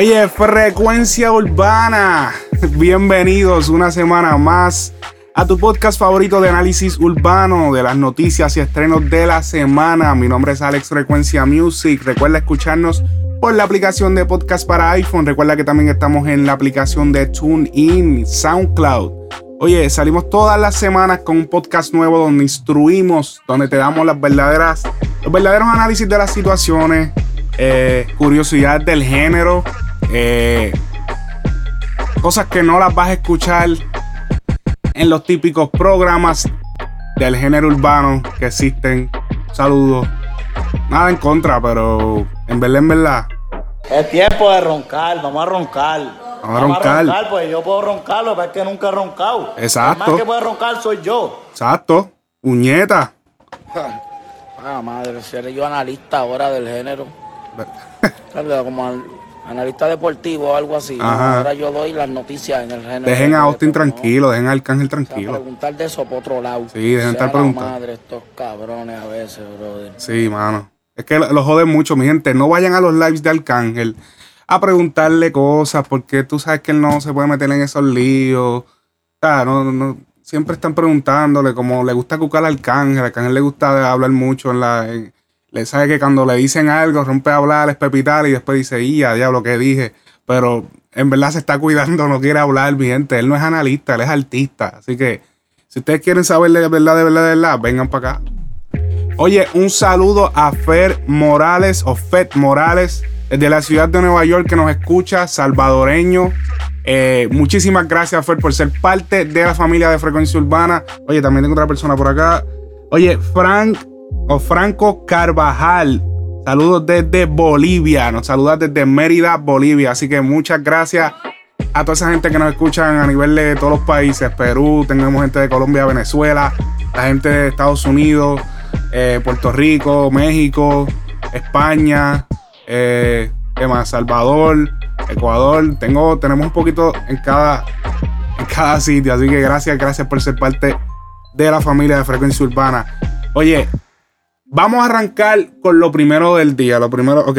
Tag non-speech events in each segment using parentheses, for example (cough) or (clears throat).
Oye, frecuencia urbana. Bienvenidos una semana más a tu podcast favorito de análisis urbano de las noticias y estrenos de la semana. Mi nombre es Alex Frecuencia Music. Recuerda escucharnos por la aplicación de podcast para iPhone. Recuerda que también estamos en la aplicación de TuneIn, SoundCloud. Oye, salimos todas las semanas con un podcast nuevo donde instruimos, donde te damos las verdaderas, los verdaderos análisis de las situaciones, eh, curiosidad del género, eh, cosas que no las vas a escuchar en los típicos programas del género urbano que existen. Saludos. Nada en contra, pero en verdad, en verdad. Es tiempo de roncar, vamos a roncar. Vamos a roncar. pues yo puedo roncarlo, pero es que nunca he roncado. Exacto. El más que puede roncar soy yo. Exacto. Puñeta. (laughs) Ah, madre, si eres yo analista ahora del género. (laughs) Como analista deportivo o algo así. Ajá. Ahora yo doy las noticias en el género. Dejen a Austin no, tranquilo, dejen a Arcángel o sea, tranquilo. preguntar de eso por otro lado. Sí, dejen de estar preguntando. madre estos cabrones a veces, brother. Sí, mano. Es que lo, joden mucho, mi gente. No vayan a los lives de Arcángel a preguntarle cosas, porque tú sabes que él no se puede meter en esos líos. O sea, no, no- siempre están preguntándole, como le gusta cucar al Arcángel. Al Arcángel le gusta hablar mucho en la. en- le sabe que cuando le dicen algo, rompe a hablar, es pepitar y después dice, y ya, diablo, que dije. Pero en verdad se está cuidando, no quiere hablar, mi gente. Él no es analista, él es artista. Así que, si ustedes quieren saber de verdad, de verdad, de verdad, vengan para acá. Oye, un saludo a Fer Morales o Fed Morales desde la ciudad de Nueva York que nos escucha, salvadoreño. Eh, muchísimas gracias, Fer, por ser parte de la familia de Frecuencia Urbana. Oye, también tengo otra persona por acá. Oye, Frank o Franco Carvajal. Saludos desde Bolivia. Nos saluda desde Mérida, Bolivia. Así que muchas gracias a toda esa gente que nos escuchan a nivel de todos los países. Perú, tenemos gente de Colombia, Venezuela, la gente de Estados Unidos, eh, Puerto Rico, México, España, eh. Salvador, Ecuador. Tengo, tenemos un poquito en cada, en cada sitio. Así que gracias, gracias por ser parte de la familia de Frecuencia Urbana. Oye, vamos a arrancar con lo primero del día. Lo primero, ok.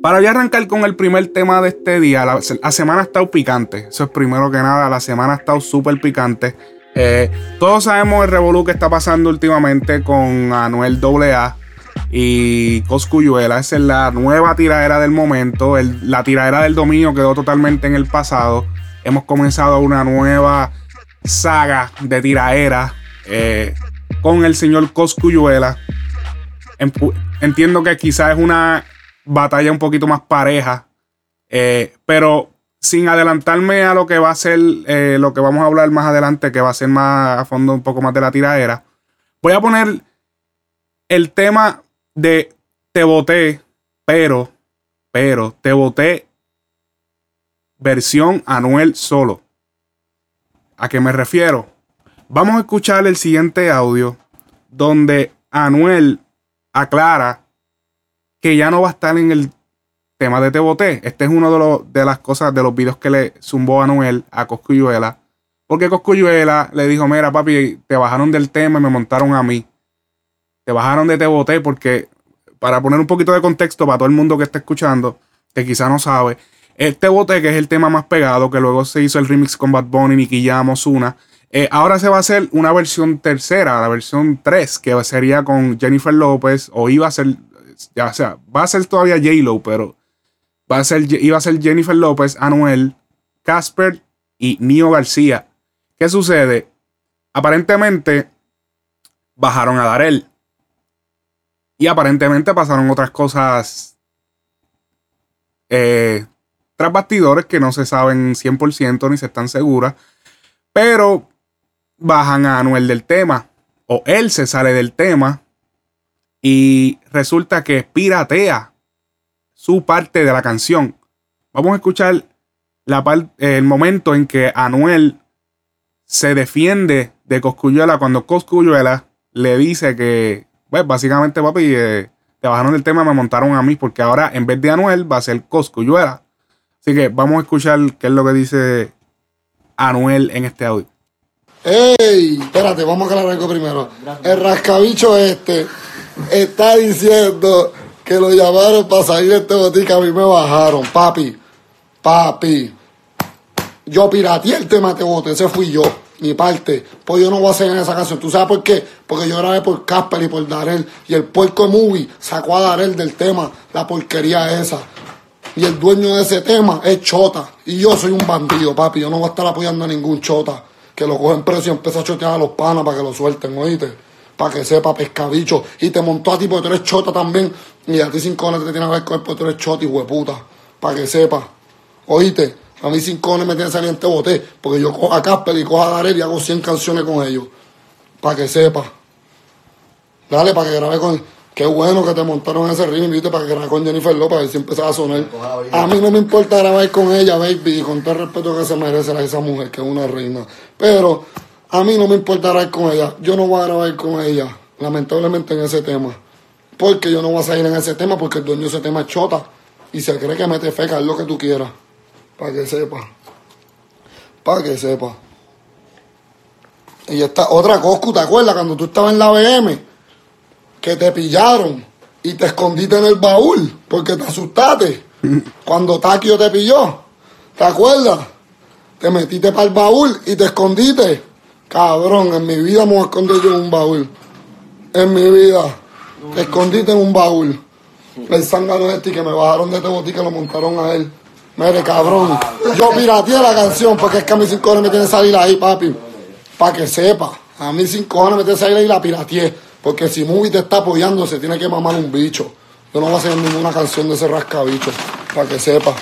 Para ya arrancar con el primer tema de este día, la, semana ha estado picante. Eso es primero que nada, la semana ha estado súper picante. Eh, todos sabemos el revolú que está pasando últimamente con Anuel AA y Coscuyuela. Esa es la nueva tiradera del momento. La tiradera del dominio quedó totalmente en el pasado. Hemos comenzado una nueva saga de tiraera eh, con el señor Coscuyuela. Entiendo que quizás es una batalla un poquito más pareja, eh, pero sin adelantarme a lo que va a ser, eh, lo que vamos a hablar más adelante, que va a ser más a fondo un poco más de la tiradera, voy a poner el tema de te voté, pero, pero, te voté versión Anuel solo. ¿A qué me refiero? Vamos a escuchar el siguiente audio donde Anuel aclara que ya no va a estar en el tema de Te Boté. Este es uno de, los, de las cosas, de los videos que le zumbó Anuel a Coscuyuela. Porque Coscuyuela le dijo, mira papi, te bajaron del tema y me montaron a mí. Te bajaron de Te Boté porque, para poner un poquito de contexto para todo el mundo que está escuchando, que quizá no sabe, el Te Boté, que es el tema más pegado, que luego se hizo el remix con Bad Bunny, Nicky Jam, Ozuna, eh, ahora se va a hacer una versión tercera, la versión 3, que sería con Jennifer López, o iba a ser, ya o sea, va a ser todavía J-Lo, pero va a ser, iba a ser Jennifer López, Anuel, Casper y Nio García. ¿Qué sucede? Aparentemente bajaron a Darel. Y aparentemente pasaron otras cosas eh, tras bastidores que no se saben 100% ni se están seguras. Pero bajan a Anuel del tema. O él se sale del tema. Y resulta que piratea su parte de la canción. Vamos a escuchar la el momento en que Anuel se defiende de Coscuyuela cuando Coscuyuela le dice que, pues básicamente, papi, eh, te bajaron del tema, me montaron a mí, porque ahora en vez de Anuel va a ser Coscuyuela. Así que vamos a escuchar qué es lo que dice Anuel en este audio. ¡Ey! Espérate, vamos a aclarar algo primero. El rascabicho este está diciendo que lo llamaron para salir de este botica, a mí me bajaron. Papi, papi. Yo pirateé el tema de bote, ese fui yo, mi parte. Pues yo no voy a hacer en esa canción. ¿Tú sabes por qué? Porque yo grabé por Casper y por Darel. Y el puerco movie sacó a Darel del tema, la porquería esa. Y el dueño de ese tema es Chota. Y yo soy un bandido, papi. Yo no voy a estar apoyando a ningún Chota. Que lo cogen precio y empieza a chotear a los panas para que lo suelten, oíste. Para que sepa pescabicho. Y te montó a ti porque tú eres Chota también. Y a ti cinco cojones te tiene que ver con porque tú eres Chota, y hueputa. Para que sepa. Oíste. A mí cinco cojones me tiene salir en este bote. Porque yo cojo a Casper y cojo a Darel y hago 100 canciones con ellos. Para que sepa. Dale, para que grabe con Qué bueno que te montaron ese ritmo, viste, para que grabara con Jennifer López, a ver si empezaba a sonar. A mí no me importa grabar con ella, baby, y con todo el respeto que se merece a esa mujer, que es una reina. Pero a mí no me importa grabar con ella. Yo no voy a grabar con ella, lamentablemente, en ese tema. Porque yo no voy a salir en ese tema, porque el dueño de ese tema es chota. Y se cree que mete feca, es lo que tú quieras. Para que sepa. Para que sepa. Y esta otra coscu, ¿te acuerdas? Cuando tú estabas en la BM que te pillaron y te escondiste en el baúl porque te asustaste. (laughs) Cuando Taquio te pilló, ¿te acuerdas? Te metiste para el baúl y te escondiste. Cabrón, en mi vida me voy a esconder yo en un baúl. En mi vida. Te escondiste en un baúl. El zángano este que me bajaron de este botica lo montaron a él. Mire, cabrón. Yo pirateé la canción porque es que a mí sin cojones me tiene que salir ahí, papi. Para que sepa. A mí sin cojones me tiene que salir ahí y la pirateé. Porque si Movie te está apoyando, se tiene que mamar un bicho. Yo no voy a hacer ninguna canción de ese rascabicho. Para que sepa.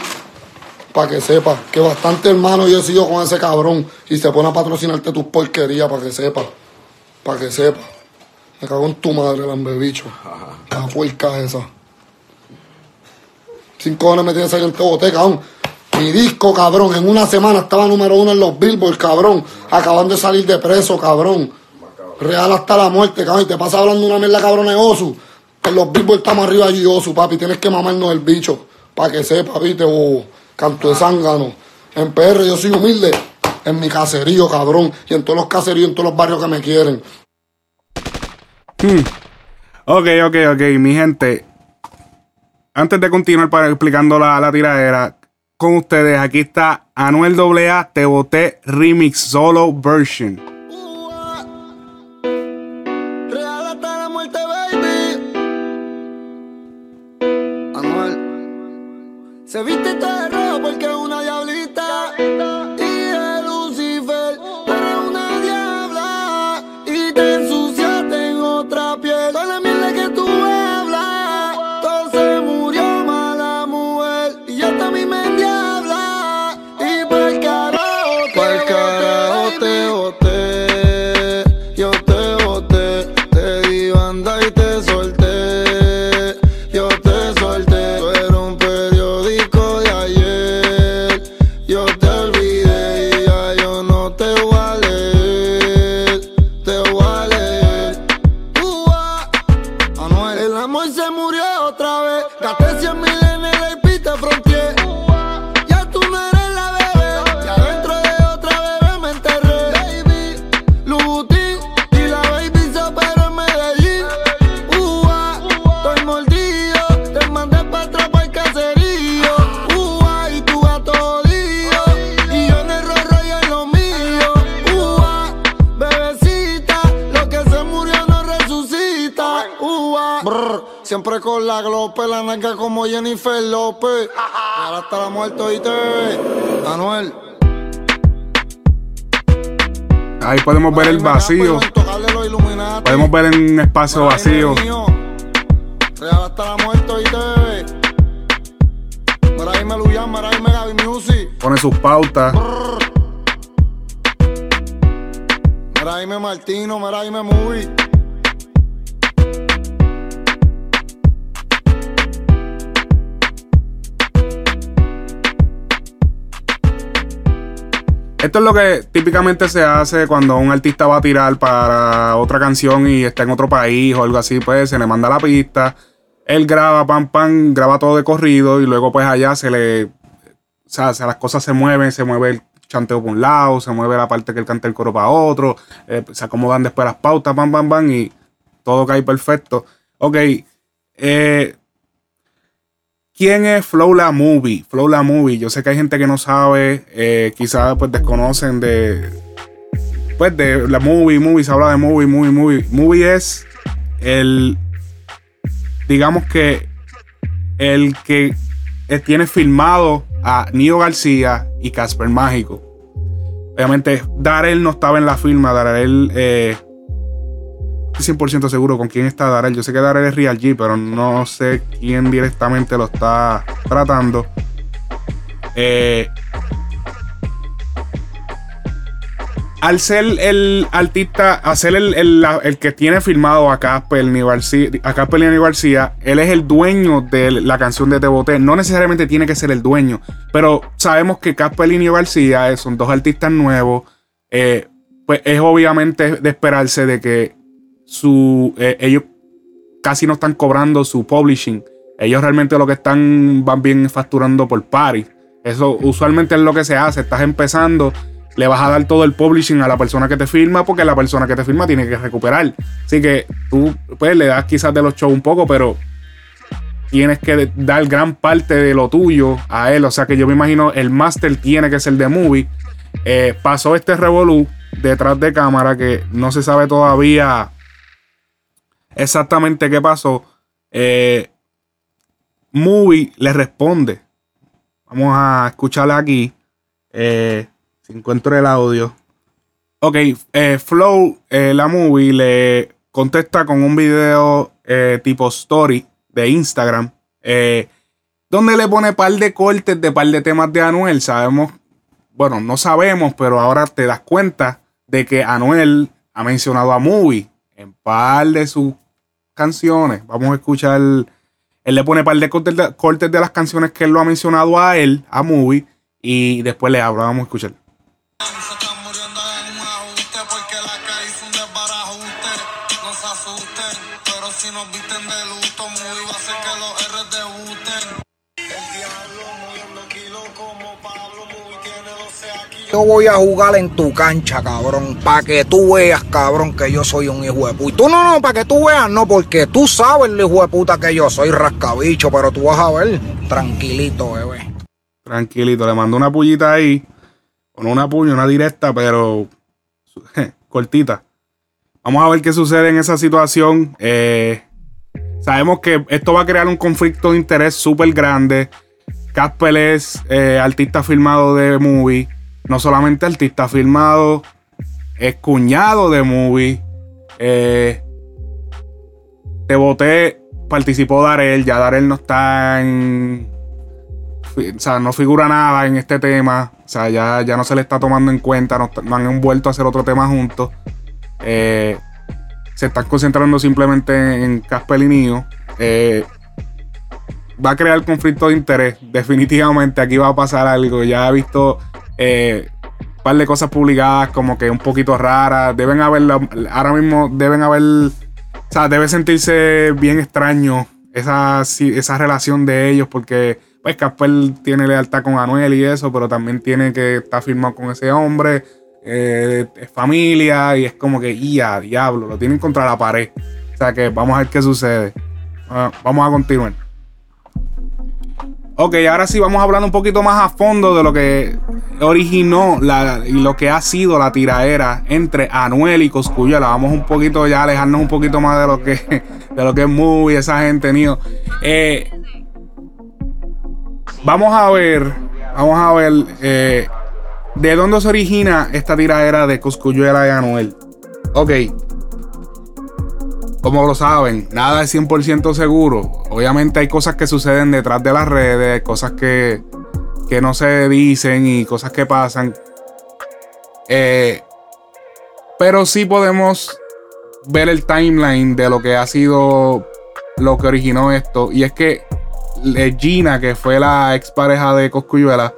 Para que sepa. Que bastante hermano yo sigo con ese cabrón. Y se pone a patrocinarte tus porquerías. Para que sepa. Para que sepa. Me cago en tu madre, lambebicho. La puerca esa. Cinco horas me tiene que salir en este bote, cabrón. Mi disco, cabrón, en una semana estaba número uno en los Billboard, cabrón. Acabando de salir de preso, cabrón. Real hasta la muerte, cabrón. Y te pasa hablando una mierda cabrón de Osu. En los billboards estamos arriba allí, Osu, papi. Tienes que mamarnos el bicho. Para que sepa, viste, oh, canto de zángano. En PR yo soy humilde. En mi caserío, cabrón. Y en todos los caseríos, en todos los barrios que me quieren. Hmm. Ok, ok, ok. Mi gente. Antes de continuar para explicando la, la tiradera con ustedes, aquí está Anuel AA Te Boté Remix Solo Version. Se viste todo rojo podemos ver el vacío. Podemos ver en un espacio vacío. Real hasta la muerte Music. Pone sus pautas. Mira, dime Martino, mira, dime Movie. Esto es lo que típicamente se hace cuando un artista va a tirar para otra canción y está en otro país o algo así, pues se le manda la pista, él graba, pam, pam, graba todo de corrido y luego pues allá se le, o sea, las cosas se mueven, se mueve el chanteo por un lado, se mueve la parte que él canta el coro para otro, eh, se acomodan después las pautas, pam, pam, pam, y todo cae perfecto. Ok, eh, ¿Quién es Flow La Movie? Flow La Movie. Yo sé que hay gente que no sabe, eh, quizás pues desconocen de. Pues de la movie, movie, se habla de movie, movie, movie. Movie es el. Digamos que. El que tiene filmado a Nio García y Casper Mágico. Obviamente, Darel no estaba en la firma. Darel eh, 100% seguro con quién está Darrell. Yo sé que Darrell es Real G, pero no sé quién directamente lo está tratando. Eh, al ser el artista, al ser el, que tiene firmado a Casper, y García, él es el dueño de la canción de Te Boté. No necesariamente tiene que ser el dueño, pero sabemos que Casper y García son dos artistas nuevos. Eh, pues es obviamente de esperarse de que eh, ellos casi no están cobrando su publishing. Ellos realmente lo que están van bien facturando por party. Eso usualmente es lo que se hace. Estás empezando, le vas a dar todo el publishing a la persona que te firma porque la persona que te firma tiene que recuperar. Así que tú pues le das quizás de los shows un poco, pero tienes que dar gran parte de lo tuyo a él. O sea que yo me imagino el master tiene que ser de movie. Eh, pasó este revolú detrás de cámara que no se sabe todavía exactamente qué pasó. Eh, Movie le responde. Vamos a escucharle aquí. Eh, si encuentro el audio. Ok, eh, Flow, la movie, le contesta con un video tipo story de Instagram. donde le pone par de cortes de par de temas de Anuel. Sabemos, bueno, no sabemos, pero ahora te das cuenta de que Anuel ha mencionado a Movie en par de sus canciones. Vamos a escuchar. Él le pone un par de cortes, de las canciones que él lo ha mencionado a él, a Movie, y después le habla. Vamos a escuchar. Yo voy a jugar en tu cancha, cabrón. Para que tú veas, cabrón, que yo soy un hijo de puta. Y tú no, no, para que tú veas, no, porque tú sabes, el hijo de puta, que yo soy rascabicho, pero tú vas a ver. Tranquilito, bebé. Tranquilito, le mando una pullita ahí. Con una puña, una directa, pero (laughs) cortita. Vamos a ver qué sucede en esa situación. Eh, sabemos que esto va a crear un conflicto de interés súper grande. Casper es eh, artista filmado de movie no solamente artista firmado, es cuñado de movie. Eh, te voté, participó Darel, ya Darel no está en. O sea, no figura nada en este tema. O sea, ya, ya no se le está tomando en cuenta. No, han vuelto a hacer otro tema juntos. Eh, se están concentrando simplemente en Casper y eh, va a crear conflicto de interés. Definitivamente aquí va a pasar algo. Ya he visto eh, un par de cosas publicadas como que un poquito raras. Deben haber, ahora mismo deben haber, o sea, debe sentirse bien extraño esa, esa relación de ellos porque pues Casper tiene lealtad con Anuel y eso, pero también tiene que estar firmado con ese hombre. Eh, es familia y es como que, ya, diablo, lo tienen contra la pared. O sea que vamos a ver qué sucede. Ah, vamos a continuar. Ok, ahora sí vamos a hablar un poquito más a fondo de lo que originó y lo que ha sido la tiraera entre Anuel y Coscuyuela. Vamos un poquito ya a alejarnos un poquito más de lo que, de lo que es Movie, esa gente, niño. Eh, vamos a ver, vamos a ver eh, de dónde se origina esta tiraera de Coscuyuela y Anuel. Ok, como lo saben, nada es 100% seguro. Obviamente hay cosas que suceden detrás de las redes, cosas que, no se dicen y cosas que pasan. Eh, Pero sí podemos ver el timeline de lo que ha sido lo que originó esto. Y es que Gina, que fue la expareja de Coscuyuela,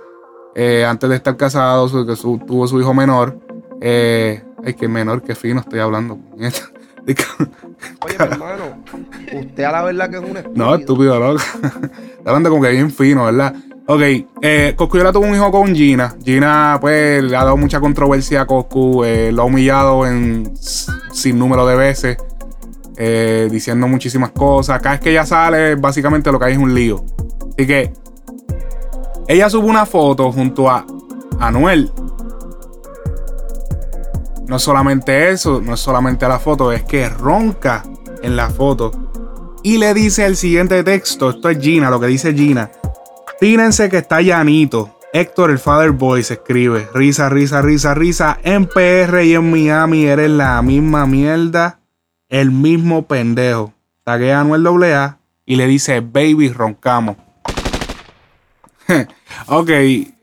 eh, antes de estar casado, que tuvo su hijo menor. Eh, ay, que menor, que fino estoy hablando. Oye, hermano, usted a la verdad que es un estúpido. No, estúpido, loco. hablando como que bien fino, ¿verdad? Ok, eh, Coscu tuvo un hijo con Gina. Gina, pues, le ha dado mucha controversia a Coscu. Eh, lo ha humillado en sin número de veces. Eh, diciendo muchísimas cosas. Cada vez que ella sale, básicamente lo que hay es un lío. Así que ella sube una foto junto a Anuel. No es solamente eso, no es solamente la foto, es que ronca en la foto. Y le dice el siguiente texto, esto es Gina, lo que dice Gina. Tírense que está llanito. Héctor, el Father Boy, se escribe. Risa, risa, risa, risa. En PR y en Miami eres la misma mierda. El mismo pendejo. Taguea a Anuel AA y le dice, baby, roncamos. (laughs) ok.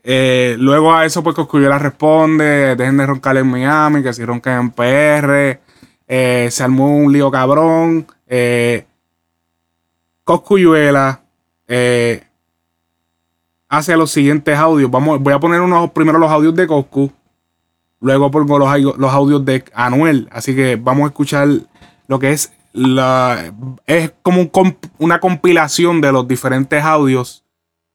Eh, luego a eso, pues Coscuyuela responde: dejen de roncar en Miami, que si roncan en PR. Eh, se armó un lío cabrón. Eh, Coscuyuela. Eh, hace los siguientes audios. Vamos, voy a poner unos, primero los audios de Coscu. Luego pongo los, los audios de Anuel. Así que vamos a escuchar lo que es la. Es como una compilación de los diferentes audios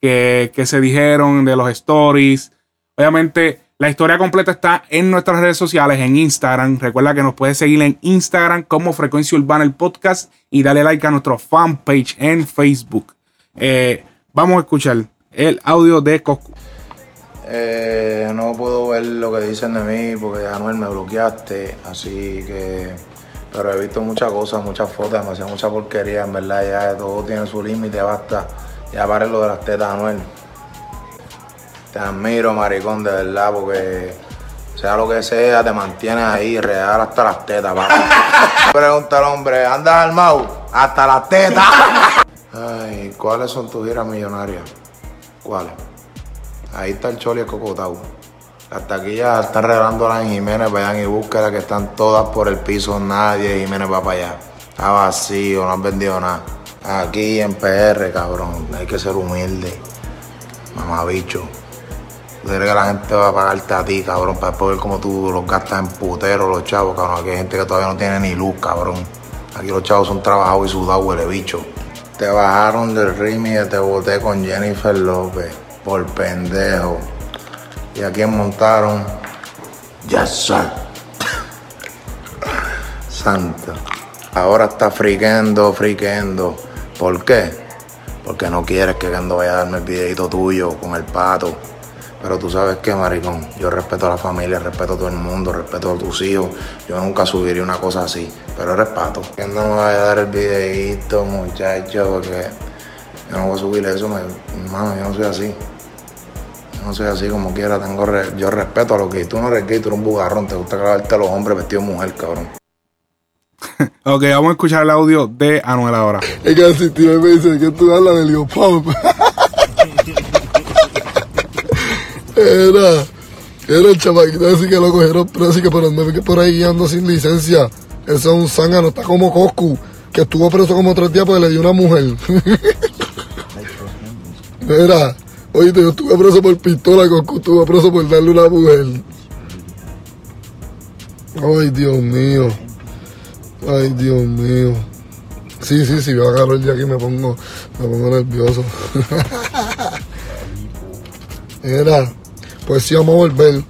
que, se dijeron, de los stories. Obviamente, la historia completa está en nuestras redes sociales, en Instagram. Recuerda que nos puedes seguir en Instagram como Frecuencia Urbana el podcast y dale like a nuestro fanpage en Facebook. Eh, vamos a escuchar el audio de Coscu. Eh, no puedo ver lo que dicen de mí porque Anuel me bloqueaste, así que. Pero he visto muchas cosas, muchas fotos, demasiada mucha porquería, en verdad ya todo tiene su límite, basta. Ya pare lo de las tetas, Anuel. Te admiro, maricón, de verdad, porque sea lo que sea, te mantienes ahí real hasta las tetas. (laughs) Pregunta al hombre, ¿andas armado? Hasta las tetas. (laughs) Ay, ¿cuáles son tus giras millonarias? ¿Cuáles? Ahí está el Choli Cocotau. Hasta aquí ya están regalando a la Jiménez, vayan y búsquela que están todas por el piso, nadie Jiménez va para allá. Está vacío, no han vendido nada. Aquí en PR, cabrón, hay que ser humilde. Mamabicho. Tú crees que la gente va a pagarte a ti, cabrón, para poder como tú los gastas en putero, los chavos, cabrón. Aquí hay gente que todavía no tiene ni luz, cabrón. Aquí los chavos son trabajados y sudados, huele bicho. Te bajaron del ritmo y te boté con Jennifer López por pendejo. Y a quién montaron. Ya sir. (coughs) Santo. Ahora está friquendo, friquendo. ¿Por qué? Porque no quieres que Gando vaya a darme el videito tuyo con el pato. Pero tú sabes qué, maricón, yo respeto a la familia, respeto a todo el mundo, respeto a tus hijos. Yo nunca subiría una cosa así, pero respeto. Que no me vaya a dar el videito, muchacho, porque yo no voy a subir eso, hermano, yo no soy así. Yo no soy así como quiera, tengo yo respeto a lo que tú no eres gay, tú eres un bugarrón, te gusta grabarte a los hombres vestidos de mujer, cabrón. (laughs) ok, vamos a escuchar el audio de Anuel ahora. Es que asistir me dice que tú hablas de Leo Pop. Era, era el chamaquito así que lo cogieron así que por andar por ahí guiando sin licencia. Eso es un zángano, está como Coscu, que estuvo preso como tres días porque le dio una mujer. (laughs) Mira, oye, yo estuve preso por pistola, Coscu estuvo preso por darle una mujer. Ay, Dios mío. Ay, Dios mío. Sí, sí, sí, yo agarro el día aquí me pongo, me pongo nervioso. (laughs) Era, pues sí, vamos a volver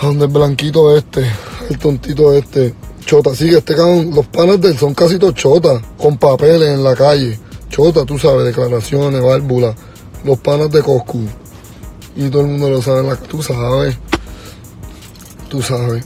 a donde el blanquito este, el tontito este. Chota, sí, que este cabrón, los panes de él son casi todos chotas, con papeles en la calle. Chota, tú sabes, declaraciones, válvulas, los panas de Coscu. Y todo el mundo lo sabe, tú sabes. Tú sabes.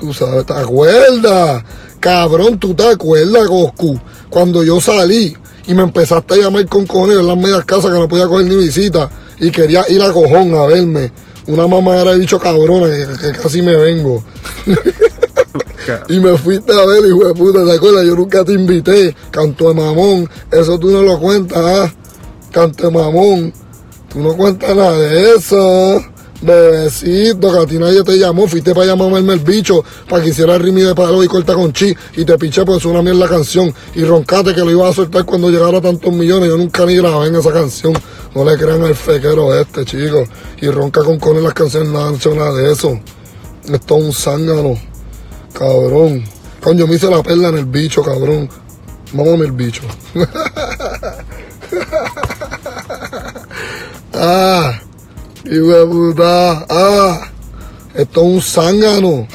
Tú sabes, ¿te acuerdas? Cabrón, ¿tú te acuerdas, Coscu? Cuando yo salí y me empezaste a llamar con cojones en las medias casas que no podía coger ni visita y quería ir a cojón a verme. Una mamá era dicho cabrona que, casi me vengo. (laughs) y me fuiste a ver, hijo de puta, ¿te acuerdas? Yo nunca te invité. Canto de mamón. Eso tú no lo cuentas, ¿ah? Canto de mamón. Tú no cuentas nada de eso. Bebecito, que a ti nadie te llamó, fuiste para llamarme el bicho, para que hiciera rimi de palo y corta con chi, y te piché pues una mierda canción, y roncate que lo iba a soltar cuando llegara tantos millones, yo nunca ni grabé en esa canción, no le crean al fequero este, chicos, y ronca con con las canciones, nada, nada de eso, esto es un zángano, cabrón, coño, me hice la perla en el bicho, cabrón, mámame el bicho. (laughs) ah. Hijo de puta. Ah, esto es un zángano.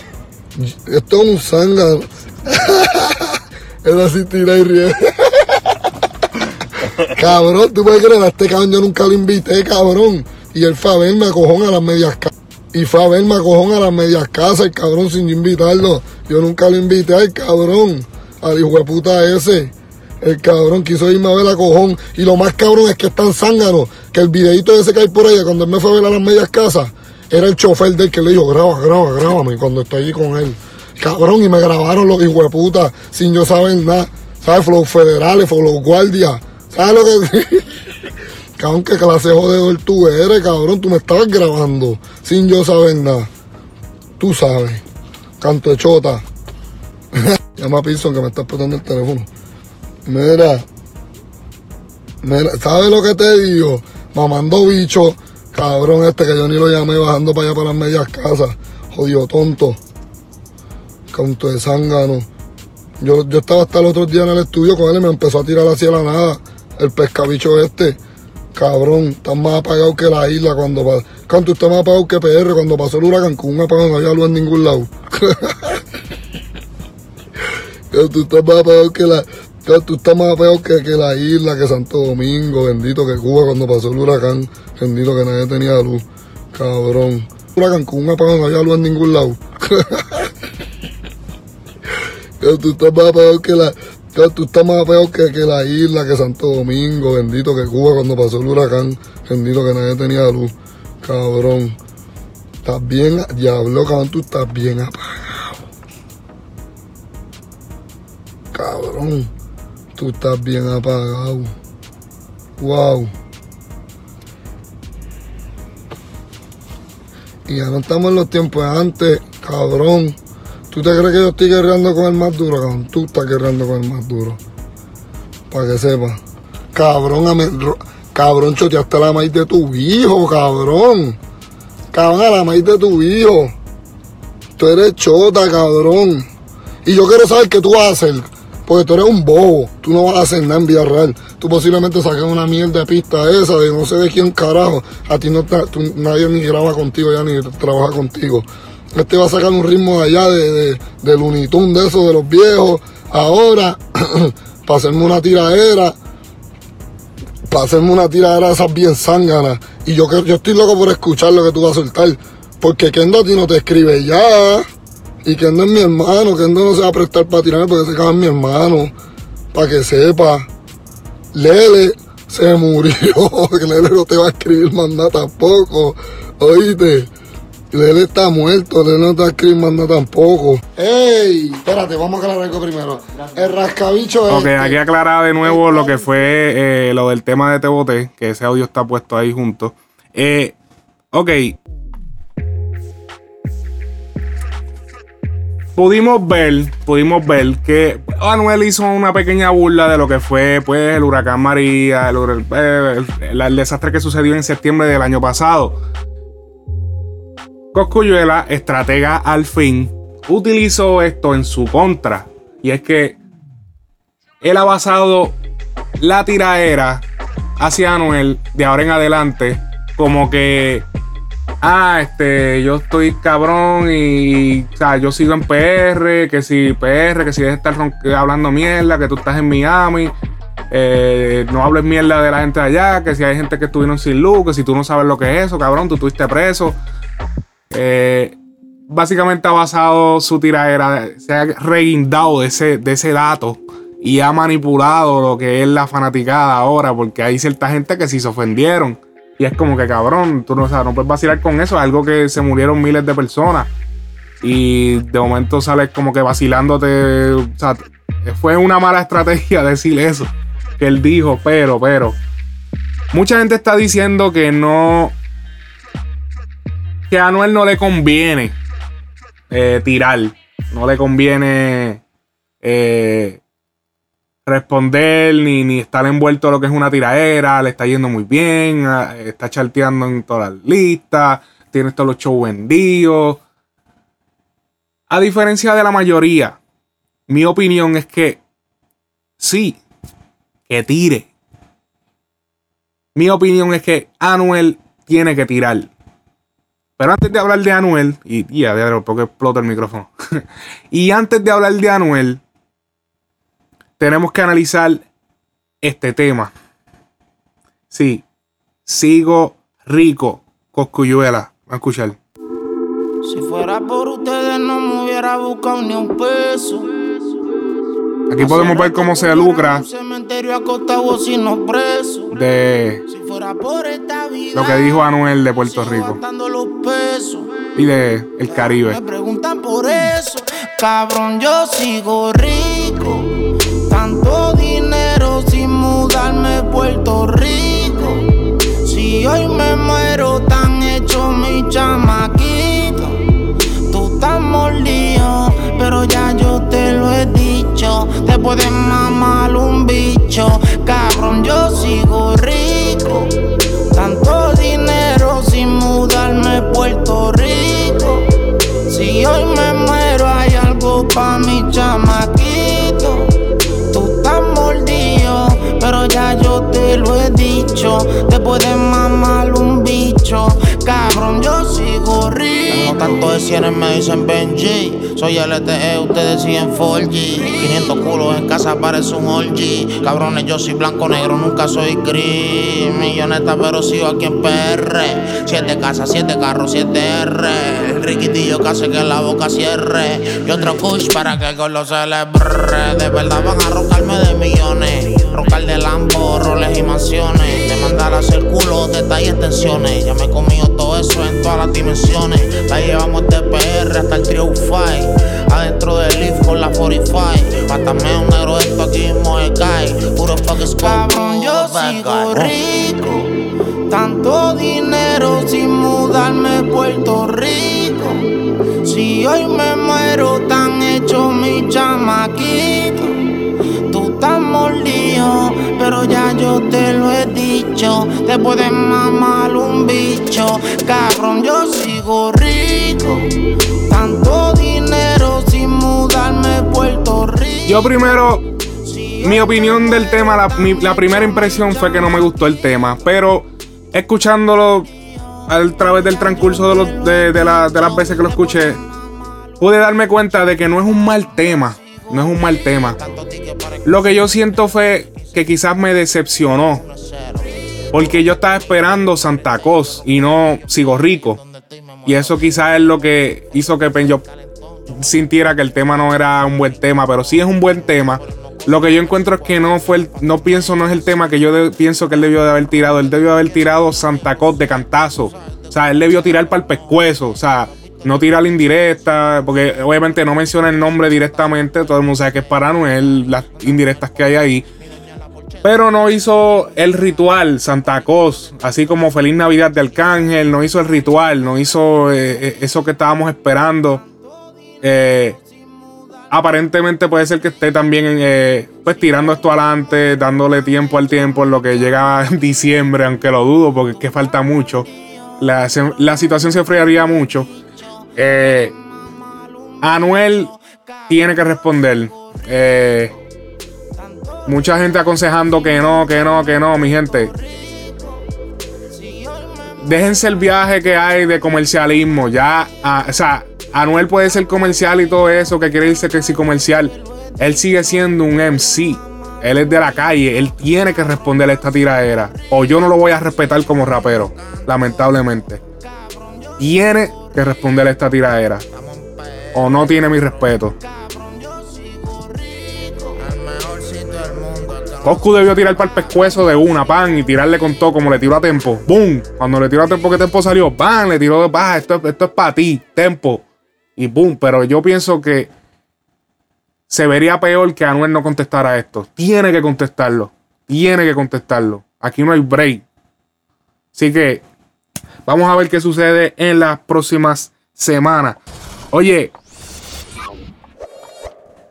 Esto es un zángano. (laughs) es así tira y ríe. (laughs) cabrón, tú puedes creer, a este cabrón yo nunca lo invité, cabrón. Y él fue a verme a cojón a las medias casas. Y fue a verme a cojón a las medias casas, el cabrón, sin invitarlo. Yo nunca lo invité al cabrón, al hijo de puta ese. El cabrón quiso irme a ver a cojón. Y lo más cabrón es que es tan zángano que el videito ese que hay por ahí, cuando él me fue a ver a las medias casas, era el chofer del que le dijo, graba, graba, grábame cuando estoy allí con él. Cabrón, y me grabaron los puta sin yo saber nada. ¿Sabes? Flow federales, flow guardia. ¿Sabes lo que (laughs) Cabrón, qué clase jodedor tú eres, cabrón. Tú me estabas grabando sin yo saber nada. Tú sabes. Canto de chota. (laughs) Llama a Pilson que me está explotando el teléfono. Mira, mira, ¿sabes lo que te digo? Mamando bicho, cabrón este que yo ni lo llamé bajando para allá para las medias casas. Jodido tonto. Canto de zángano. Yo, yo estaba hasta el otro día en el estudio con él y me empezó a tirar hacia la nada. El pescabicho este. Cabrón, estás más apagado que la isla cuando pasó. Canto, está más apagado que PR cuando pasó el huracán con un apagón no había luz en ningún lado. (laughs) tú estás más apagado que la tú estás más peor que, que, la isla, que Santo Domingo, bendito que Cuba cuando pasó el huracán, bendito que nadie tenía luz, cabrón. Huracán con un apagón no había luz en ningún lado. (laughs) tú estás más peor que la, tú estás más peor que, que, la isla, que Santo Domingo, bendito que Cuba cuando pasó el huracán, bendito que nadie tenía luz, cabrón. Estás bien, diablo, cabrón, tú estás bien apagado. Cabrón. Tú estás bien apagado. Wow. Y ya no estamos en los tiempos de antes, cabrón. ¿Tú te crees que yo estoy guerreando con el más duro, cabrón? Tú estás guerreando con el más duro. Para que sepas. Cabrón, cabrón, choteaste la maíz de tu hijo, cabrón. Cabrón, a la maíz de tu hijo. Tú eres chota, cabrón. Y yo quiero saber qué tú vas a hacer. Porque tú eres un bobo, tú no vas a hacer nada en vida real. Tú posiblemente saques una mierda de pista esa de no sé de quién carajo. A ti no tú, nadie ni graba contigo ya ni trabaja contigo. Este va a sacar un ritmo de allá de, de, de Looney de esos de los viejos. Ahora, (clears throat) para hacerme una tiradera, para hacerme una tiradera de esas bien zánganas. Y yo, yo estoy loco por escuchar lo que tú vas a soltar. Porque Kendo a ti no te escribe ya. Y que no es mi hermano, que no se va a prestar para tirarme porque se caga mi hermano. Para que sepa. Lele se murió. (laughs) Que Lele no te va a escribir más nada tampoco. Oíste. Lele está muerto, Lele no te va a escribir más nada tampoco. ¡Ey! Espérate, vamos a aclarar algo primero. El rascabicho es. Ok, aquí aclarar de nuevo lo que fue eh, lo del tema de Tebote, que ese audio está puesto ahí junto. Eh, ok, pudimos ver, pudimos ver que Anuel hizo una pequeña burla de lo que fue pues, el huracán María, el, desastre que sucedió en septiembre del año pasado. Coscuyuela, estratega al fin, utilizó esto en su contra. Y es que él ha basado la tiraera hacia Anuel de ahora en adelante como que ah, este, yo estoy cabrón y, o sea, yo sigo en PR, que si PR, que si dejes estar hablando mierda, que tú estás en Miami, eh, no hables mierda de la gente de allá, que si hay gente que estuvieron sin luz, que si tú no sabes lo que es eso, cabrón, tú estuviste preso. Eh, básicamente ha basado su tiradera, se ha reguindado de ese, de ese dato y ha manipulado lo que es la fanaticada ahora, porque hay cierta gente que sí se ofendieron. Y es como que cabrón, tú no, no puedes vacilar con eso, es algo que se murieron miles de personas. Y de momento sales como que vacilándote. O sea, fue una mala estrategia (laughs) decir eso. Que él dijo, pero, pero. Mucha gente está diciendo que no. que a Anuel no le conviene eh, tirar. No le conviene eh, responder ni, ni estar envuelto en lo que es una tiraera. Le está yendo muy bien. ah, Está charteando en todas las listas. Tiene todos los shows vendidos. A diferencia de la mayoría, mi opinión es que sí, que tire. Mi opinión es que Anuel tiene que tirar. Pero antes de hablar de Anuel, y ya, porque explota el micrófono. (laughs) y antes de hablar de Anuel, tenemos que analizar este tema. Sí, sigo rico, Coscuyuela. Va a escuchar. Si fuera por ustedes no me hubiera buscado ni un peso. Aquí podemos ver cómo se lucra de lo que dijo Anuel de Puerto Rico y de el Caribe. Me preguntan por eso. Cabrón, yo sigo rico. Tanto dinero sin mudarme Puerto Rico. Si hoy me muero, tan hecho mi chamaquito. Tú estás mordido, pero ya yo te lo he dicho. Te puedes mamar un bicho. Cabrón, yo sigo rico. Tanto dinero sin mudarme Puerto Rico. Si hoy me muero, hay algo pa' mi chamaquito. Te lo he dicho. Te puedes mamar un bicho. Cabrón, yo sigo rico. Tanto de cienes, me dicen Benji. Soy LTE, ustedes siguen 4G. 500 culos en casa parece un orgy. Cabrones, yo soy blanco, negro, nunca soy gris. Milloneta, pero sigo aquí en PR. Siete casas, siete carros, siete R. El riquitillo que hace que la boca cierre. Y otro kush para que el gol lo celebre. De verdad van a roncarme de millones. Roncar de Lambo, roles y mansiones. De mandar a hacer culo, detalles, tensiones. Ya me he comido todo eso en todas las dimensiones. Llevamos de PR hasta el Trio Five. Adentro del lift con la 45. Pátame un negro esto aquí mismo. Puro fucking Cabrón, yo sigo rico. Tanto dinero sin mudarme a Puerto Rico. Si hoy me muero, tan hecho mi chamaquito. Tú estás mordido, pero ya yo te lo he dicho. Te puedes mamar un bicho. Cabrón, yo sigo Yo primero, mi opinión del tema, la, primera impresión fue que no me gustó el tema, pero escuchándolo a través del transcurso de la- de las veces que lo escuché, pude darme cuenta de que no es un mal tema, no es un mal tema. Lo que yo siento fue que quizás me decepcionó, porque yo estaba esperando Santa Cos y no Sigo Rico. Y eso quizás es lo que hizo que Pen- yo sintiera que el tema no era un buen tema, pero sí es un buen tema. Lo que yo encuentro es que no fue el, no pienso, no es el tema que yo de- pienso que él debió de haber tirado. Él debió de haber tirado Santa Cos de cantazo. O sea, él debió tirar para el pescuezo. O sea, no tirar la indirecta, porque obviamente no menciona el nombre directamente. Todo el mundo sabe que es para Noel, las indirectas que hay ahí. Pero no hizo el ritual Santa Cos, así como Feliz Navidad de Arcángel, no hizo el ritual, no hizo eh, eh, eso que estábamos esperando. Eh, aparentemente puede ser que esté también pues tirando esto adelante, dándole tiempo al tiempo en lo que llega en (laughs) diciembre, aunque lo dudo porque es que falta mucho. La, la situación se enfriaría mucho. Anuel tiene que responder. Eh, mucha gente aconsejando que no, que no, que no, mi gente. Déjense el viaje que hay de comercialismo. Ya, o sea, Anuel puede ser comercial y todo eso, que quiere irse que sí comercial. Él sigue siendo un MC. Él es de la calle. Él tiene que responder a esta tiradera. O yo no lo voy a respetar como rapero. Lamentablemente. Tiene que responder a esta tiradera. O no tiene mi respeto. Coscu debió tirar para el pescuezo de una, pan, y tirarle con todo como le tiró a Tempo. ¡Boom! Cuando le tiró a Tempo, que Tempo salió, ¡pam! Le tiró, ¡bah! Esto, esto es para ti, Tempo. Y ¡boom! Pero yo pienso que se vería peor que Anuel no contestara esto. Tiene que contestarlo. Tiene que contestarlo. Aquí no hay break. Así que, Vamos a ver qué sucede en las próximas semanas. Oye,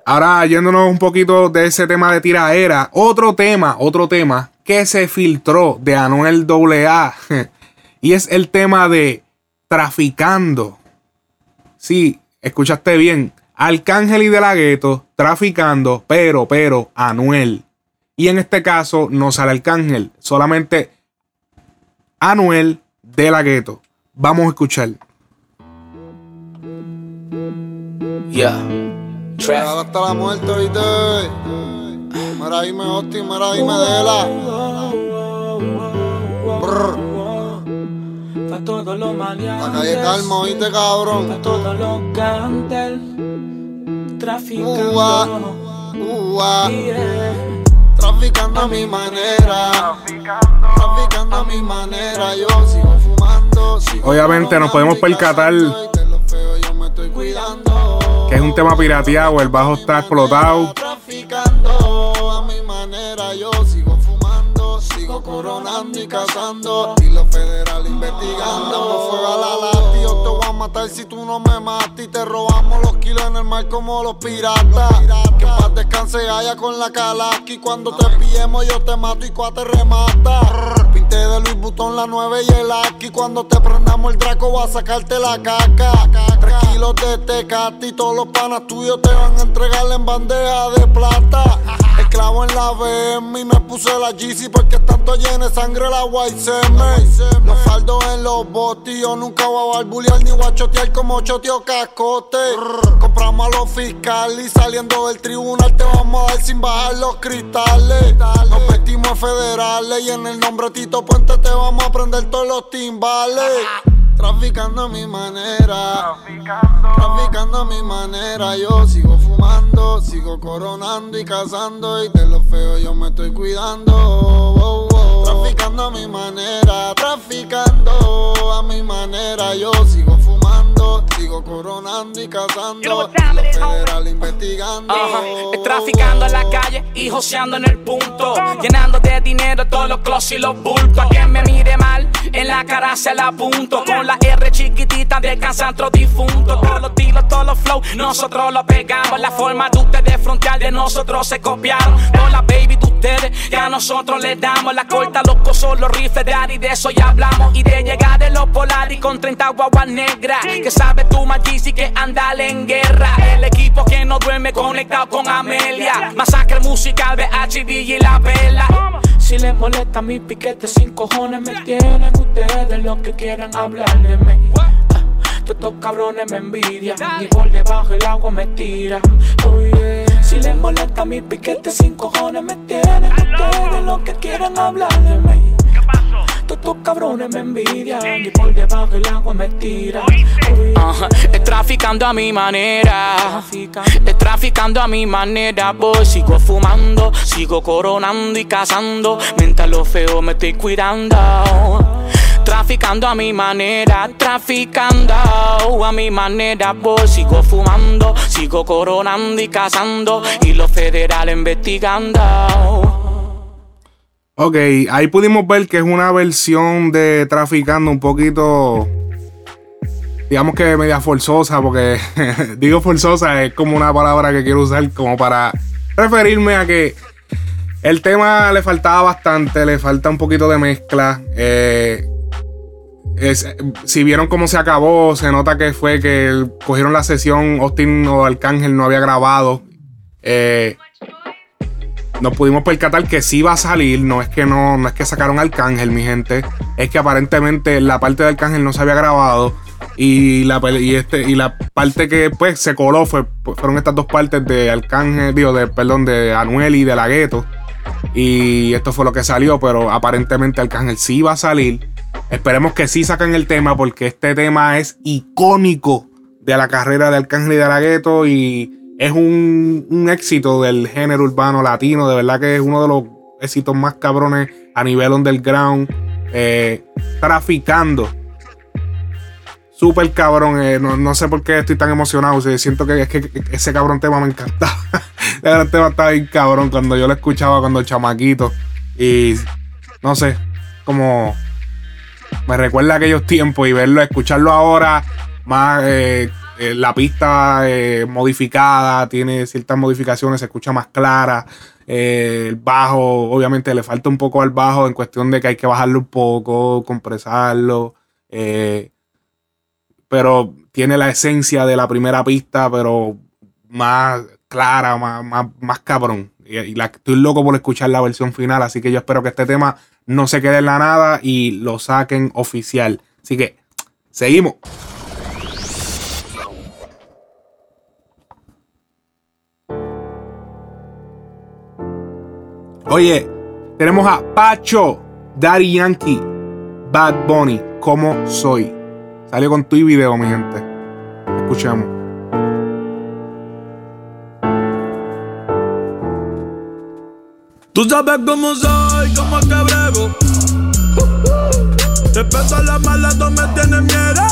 ahora yéndonos un poquito de ese tema de tiraera, otro tema, otro tema que se filtró de Anuel AA (laughs) y es el tema de traficando. Sí, escuchaste bien. Arcángel y De La Gueto traficando, pero, pero, Anuel. Y en este caso no sale Arcángel, solamente Anuel de la Gueto. Vamos a escuchar. Ya. Hasta la muerte, ¿viste? Mira ahí me hosti, mira ahí me dela. Pa' todos los La calle calma, ¿oíste, cabrón? Pa' todos los cantel. Traficando. Ua, ua. Traficando a mi manera. Traficando a mi manera. Yo sigo fumando. Obviamente nos podemos percatar que es un tema pirateado, el bajo está explotado. Traficando a mi manera, yo sigo fumando, sigo coronando y cazando. Y los federales investigando. Fuego a la lata, yo te voy a matar si tú no me matas. Y te robamos los kilos en el mar como los piratas. Que paz descanse haya con la calaca. Y cuando te pillemos, yo te mato y cuate remata. Pinte de Luis Butón la 9 y el aquí. Cuando te prendamos el draco, va a sacarte la caca. Tres kilos de tecate y todos los panas tuyos te van a entregar en bandeja de plata. Clavo en la BM y me puse la GC porque tanto llene sangre la YCM. Los faldos en los botes, yo nunca voy a barbulear ni voy a chotear como choteo cascote. Compramos a los fiscales y saliendo del tribunal te vamos a dar sin bajar los cristales. Nos vestimos federales y en el nombre Tito Puente te vamos a prender todos los timbales. Traficando a mi manera. Traficando. a mi manera. Yo sigo fumando, sigo coronando y cazando. Y de lo feo yo me estoy cuidando. Traficando a mi manera. Traficando a mi manera. Yo sigo fumando, sigo coronando y cazando. Y federal investigando. Traficando en la calle y joseando en el punto. Llenando de dinero todos los closets y los bultos. A quien me mire mal, en la cara se la apunto. Con la R chiquitita descansa otro difunto. Todos los tiros, todos los flow, nosotros lo pegamos. La forma de ustedes frontal de nosotros se copiaron. Con la baby de ustedes, que a nosotros les damos la corta, los cosos, los rifles de Ari, de eso ya hablamos. Y de llegar de los Polaris con 30 guaguas negras. Que sabe tú, y que andale en guerra. El equipo que no duerme conectado con Amelia. Masacre musical, BHB y la vela. Si les molesta mi piquete, sin cojones me tienen ustedes lo que quieran hablar de mí. Ah, todos estos cabrones me envidian y por debajo el agua me tiran. Si les molesta mi piquete, sin cojones me tienen ustedes lo que quieran hablar de mí. Todos estos cabrones me envidian y por debajo el agua me tira. es traficando a mi manera. Es traficando a mi manera. Voy, sigo fumando, sigo coronando y cazando. Mientras lo feo me estoy cuidando. Traficando a mi manera, traficando a mi manera, voy, sigo fumando, sigo coronando y cazando y los federales investigando. Ok, ahí pudimos ver que es una versión de Traficando un poquito, digamos que media forzosa, porque (laughs) digo forzosa, es como una palabra que quiero usar como para referirme a que el tema le faltaba bastante, le falta un poquito de mezcla. Eh, si vieron cómo se acabó, se nota que fue que cogieron la sesión, Austin o Arcángel no había grabado. Eh, nos pudimos percatar que sí va a salir. No es que no, no es que sacaron Arcángel, mi gente. Es que aparentemente la parte de Arcángel no se había grabado. Y la, y este, y la parte que pues se coló fue, fueron estas dos partes de Arcángel, digo, de, perdón, de Anuel y de la Gueto. Y esto fue lo que salió, pero aparentemente Arcángel sí va a salir. Esperemos que sí saquen el tema porque este tema es icónico de la carrera de Arcángel y de la Gueto y es un, éxito del género urbano latino. De verdad que es uno de los éxitos más cabrones a nivel underground. Eh, traficando. Súper cabrón. Eh, no, sé por qué estoy tan emocionado. siento que es que ese cabrón tema me encantaba. (laughs) cabrón tema estaba bien cabrón cuando yo lo escuchaba cuando chamaquito. Y no sé, como me recuerda a aquellos tiempos y verlo, escucharlo ahora más eh, eh, la pista eh, modificada, tiene ciertas modificaciones, se escucha más clara. el bajo, obviamente le falta un poco al bajo en cuestión de que hay que bajarlo un poco, compresarlo. pero tiene la esencia de la primera pista, pero más clara, más, más, cabrón. Y, estoy loco por escuchar la versión final, así que yo espero que este tema no se quede en la nada y lo saquen oficial. Así que, seguimos. Oye, tenemos a Pacho, Daddy Yankee, Bad Bunny, ¿Cómo soy? Salió con tu video, mi gente. Escuchamos. Tú sabes cómo soy, cómo te brego. Respeto a la mala, tú me tienes miedo.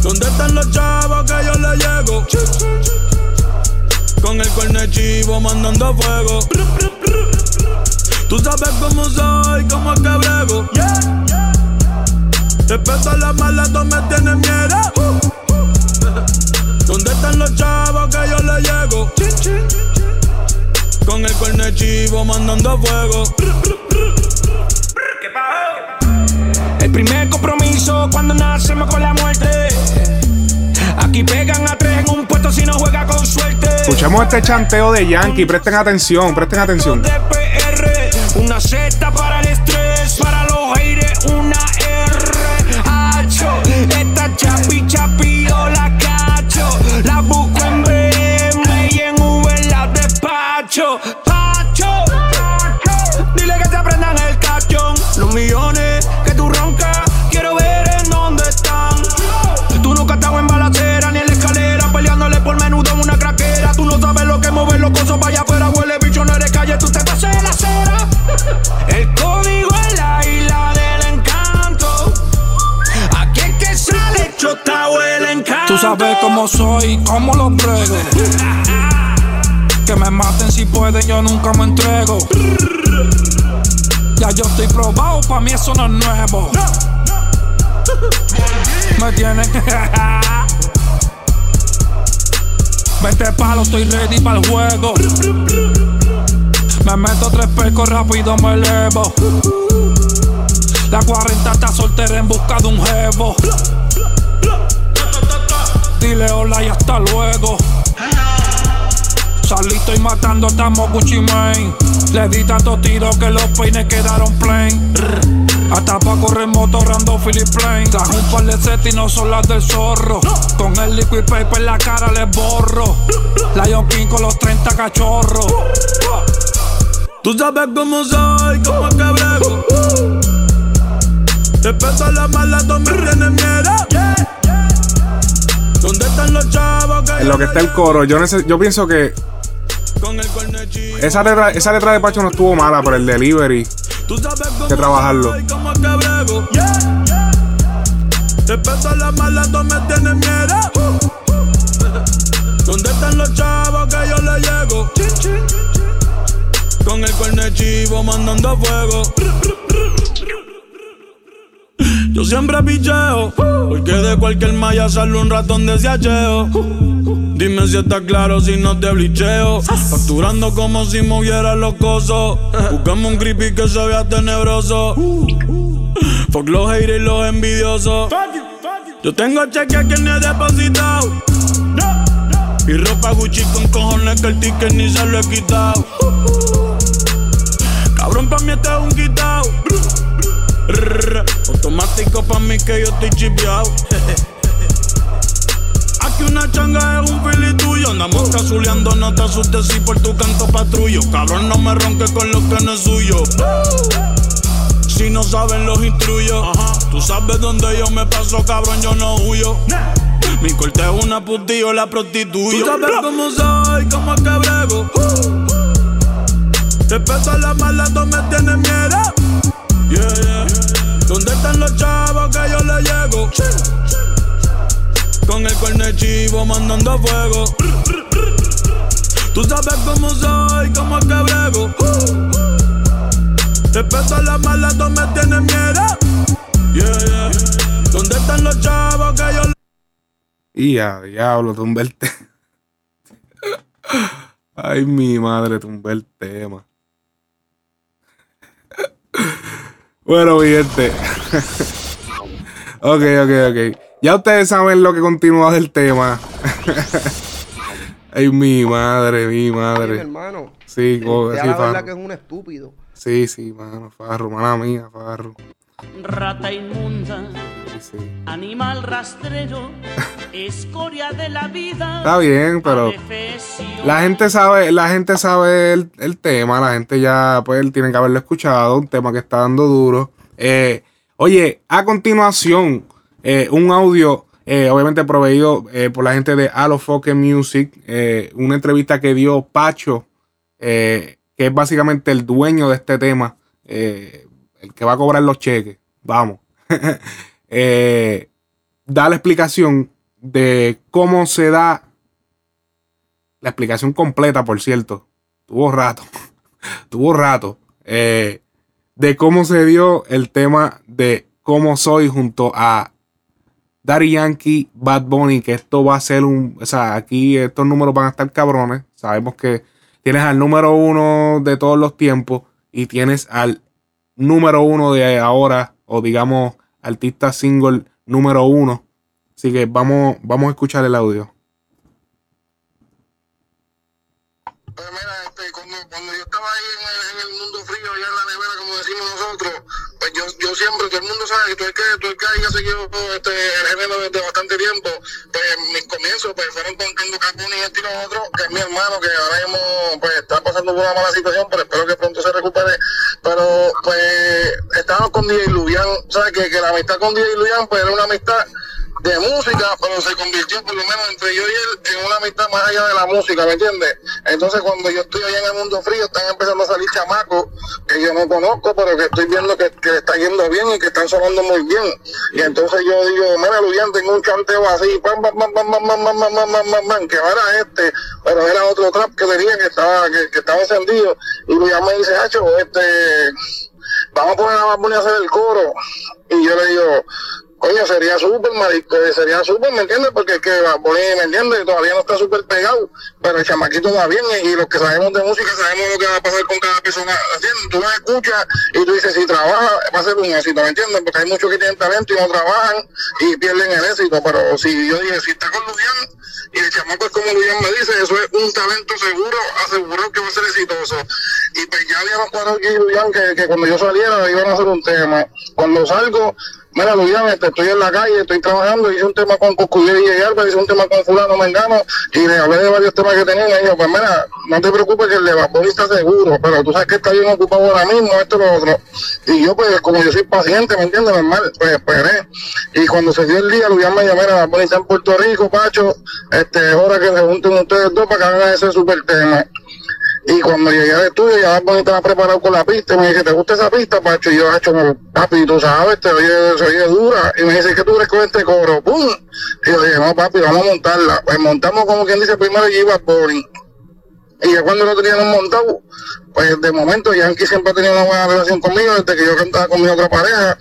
¿Dónde están los chavos que yo le llego? Con el cuerno chivo mandando fuego. Tú sabes cómo soy, cómo te brego. Respeto a la mala, tú me tienes miedo. ¿Dónde están los chavos que yo le llego? Con el cuerno chivo mandando fuego. El primer compromiso cuando nacemos con la muerte. Aquí pegan a tres en un puesto si no juega con suerte. Escuchemos este chanteo de Yankee, presten atención, presten atención. una Z para el estrés, para los aires, una R. Hacho, esta chapi chapi Tú sabes cómo soy, cómo lo brego. Que me maten si pueden, yo nunca me entrego. Ya yo estoy probado, pa' mí eso no es nuevo. Me tienen. (laughs) Vete palo, estoy ready para el juego. Me meto tres percos rápido, me elevo. La 40 está soltera en busca de un jevo. Dile hola y hasta luego. Salí, estoy matando, estamos Gucci Mane. Le di tantos tiros que los peines quedaron plain. Hasta pa' correr motorando Philip Plain. Traje un par de set y no son las del zorro. Con el liquid paper en la cara les borro. Lion King con los 30 cachorros. Tú sabes cómo soy, cómo te brego. Respeto a la mala, tú me miedo. ¿Dónde están los chavos que En lo que está el coro, yo, neces- yo pienso que con el cuerno chivo? esa letra, esa letra de Pacho no estuvo mala, pero el delivery Tú sabes cómo que trabajarlo. Respeto a la mala, tú me tienes miedo. (laughs) ¿Dónde están los chavos que yo le llego? Con el cuerno chivo mandando fuego. Yo siempre picheo, porque de cualquier malla sale un ratón de siacheo. Dime si está claro si no te blicheo. Facturando como si moviera los cosos. Buscamos un creepy que se vea tenebroso. Fuck los haters y los envidiosos. Yo tengo cheque que ni he depositado. Y ropa Gucci con cojones que el ticket ni se lo he quitado. Cabrón, pa' mí este es un quitao. Rrr, Automático pa' mí que yo estoy chipeado. (laughs) Aquí una changa es un fili tuyo. Andamos cazuleando, no te asustes si por tu canto patrullo. Cabrón, no me ronques con lo que no es suyo. Si no saben, los instruyo. Tú sabes dónde yo me paso, cabrón, yo no huyo. Mi corte es una putillo, la prostituyo. Tú sabes cómo soy, cómo te brego. Respeto a la mala, tú me Con el cuerno chivo mandando fuego. Tú sabes cómo soy, cómo te brego. Respeto a las malas, tú me tienes miedo. Yeah, yeah. ¿Dónde están los chavos que yo Y a diablo, tumbé el tema. (laughs) Ay, mi madre, tumbé el tema. (laughs) Bueno, mi gente. (laughs) ok, ok, ok. Ya ustedes saben lo que continúa del tema. Ay, mi madre, mi madre. mi hermano. Sí, oh, sí, la verdad que es un estúpido. Sí, sí, mano, Farro, mala mía, Farro. Rata inmunda, Sí, sí. animal rastrero, (laughs) escoria de la vida. Está bien, pero la gente sabe, la gente sabe el, el tema, la gente ya pues tiene que haberlo escuchado, un tema que está dando duro. Eh, oye, a continuación, eh, un audio, eh, obviamente proveído eh, por la gente de Alofoque Music, una entrevista que dio Pacho, que es básicamente el dueño de este tema, el que va a cobrar los cheques. Vamos. (laughs) Da la explicación de cómo se da la explicación completa, por cierto. Tuvo rato. (laughs) Tuvo rato. de cómo se dio el tema de cómo soy junto a Daddy Yankee, Bad Bunny, que esto va a ser un. O sea, aquí estos números van a estar cabrones. Sabemos que tienes al número uno de todos los tiempos y tienes al número uno de ahora, o digamos, artista single número uno. Así que vamos, vamos a escuchar el audio. pues yo, siempre, todo el mundo sabe que tú el que, tú el que haya seguido este, el género desde bastante tiempo, pues mis comienzos pues fueron contando Capone y este y otro, que es mi hermano, que ahora mismo pues está pasando una mala situación, pero espero que pronto se recupere. Pero pues con DJ Lubian, sabes que, que la amistad con DJ Lubian pues era una amistad de música, pero se convirtió por lo menos entre yo y él en una amistad más allá de la música, ¿me entiendes? Entonces cuando yo estoy allá en el mundo frío, están empezando a salir chamacos que yo no conozco, pero que estoy viendo que, que le está yendo bien y que están sonando muy bien. Y entonces yo digo, mira, Luyan, tengo un chanteo así, pam, pam, pam, pam, pam, pam, pam, pam, pam, pam, que ahora este, pero era otro trap que tenía que estaba, que, que estaba encendido. Y Luyan me dice, Hacho, este, vamos a poner a Bad Bunny a hacer el coro. Y yo le digo, coño, sería súper, marico, sería súper, ¿me entiendes? Porque es que Bad Bunny, ¿me entiendes? Todavía no está súper pegado, pero el chamaquito va bien y, los que sabemos de música sabemos lo que va a pasar con cada persona. ¿Entiendes? Tú lo escuchas y tú dices, si trabaja, va a ser un éxito, ¿me entiendes? Porque hay muchos que tienen talento y no trabajan y pierden el éxito, pero si yo dije, si está con Lucian y el chamaco es como Lucian me dice, eso es un talento seguro, asegurado que va a ser exitoso. Y pues ya habíamos cuadrado aquí, Lucian, que, que cuando yo saliera iban a hacer un tema. Cuando salgo, Mira, Luyan, este, estoy en la calle, estoy trabajando, hice un tema con Coscuyer y Alba, hice un tema con fulano Mengano, y le hablé de varios temas que tenían, y dijo, pues mira, no te preocupes que el de está seguro, pero tú sabes que está bien ocupado ahora mismo, esto y lo otro. Y yo, pues, como yo soy paciente, ¿me entiendes? Normal, pues esperé. Y cuando se dio el día, Luyan me llamó, mira, Bad está en Puerto Rico, Pacho, este, es hora que se junten ustedes dos para que hagan ese super tema. Y cuando llegué al estudio, ya Bad Bunny estaba preparado con la pista. Me dice, ¿te gusta esa pista, Pacho? Y yo, hecho, papi, tú sabes, te oye, se oye dura. Y me dice, ¿qué tú crees con este coro? ¡Pum! Y yo dije, no, papi, vamos a montarla. Pues montamos como quien dice primero y Bad Bunny. Y ya cuando lo teníamos montado, pues de momento Yankee siempre ha tenido una buena relación conmigo desde que yo cantaba con mi otra pareja.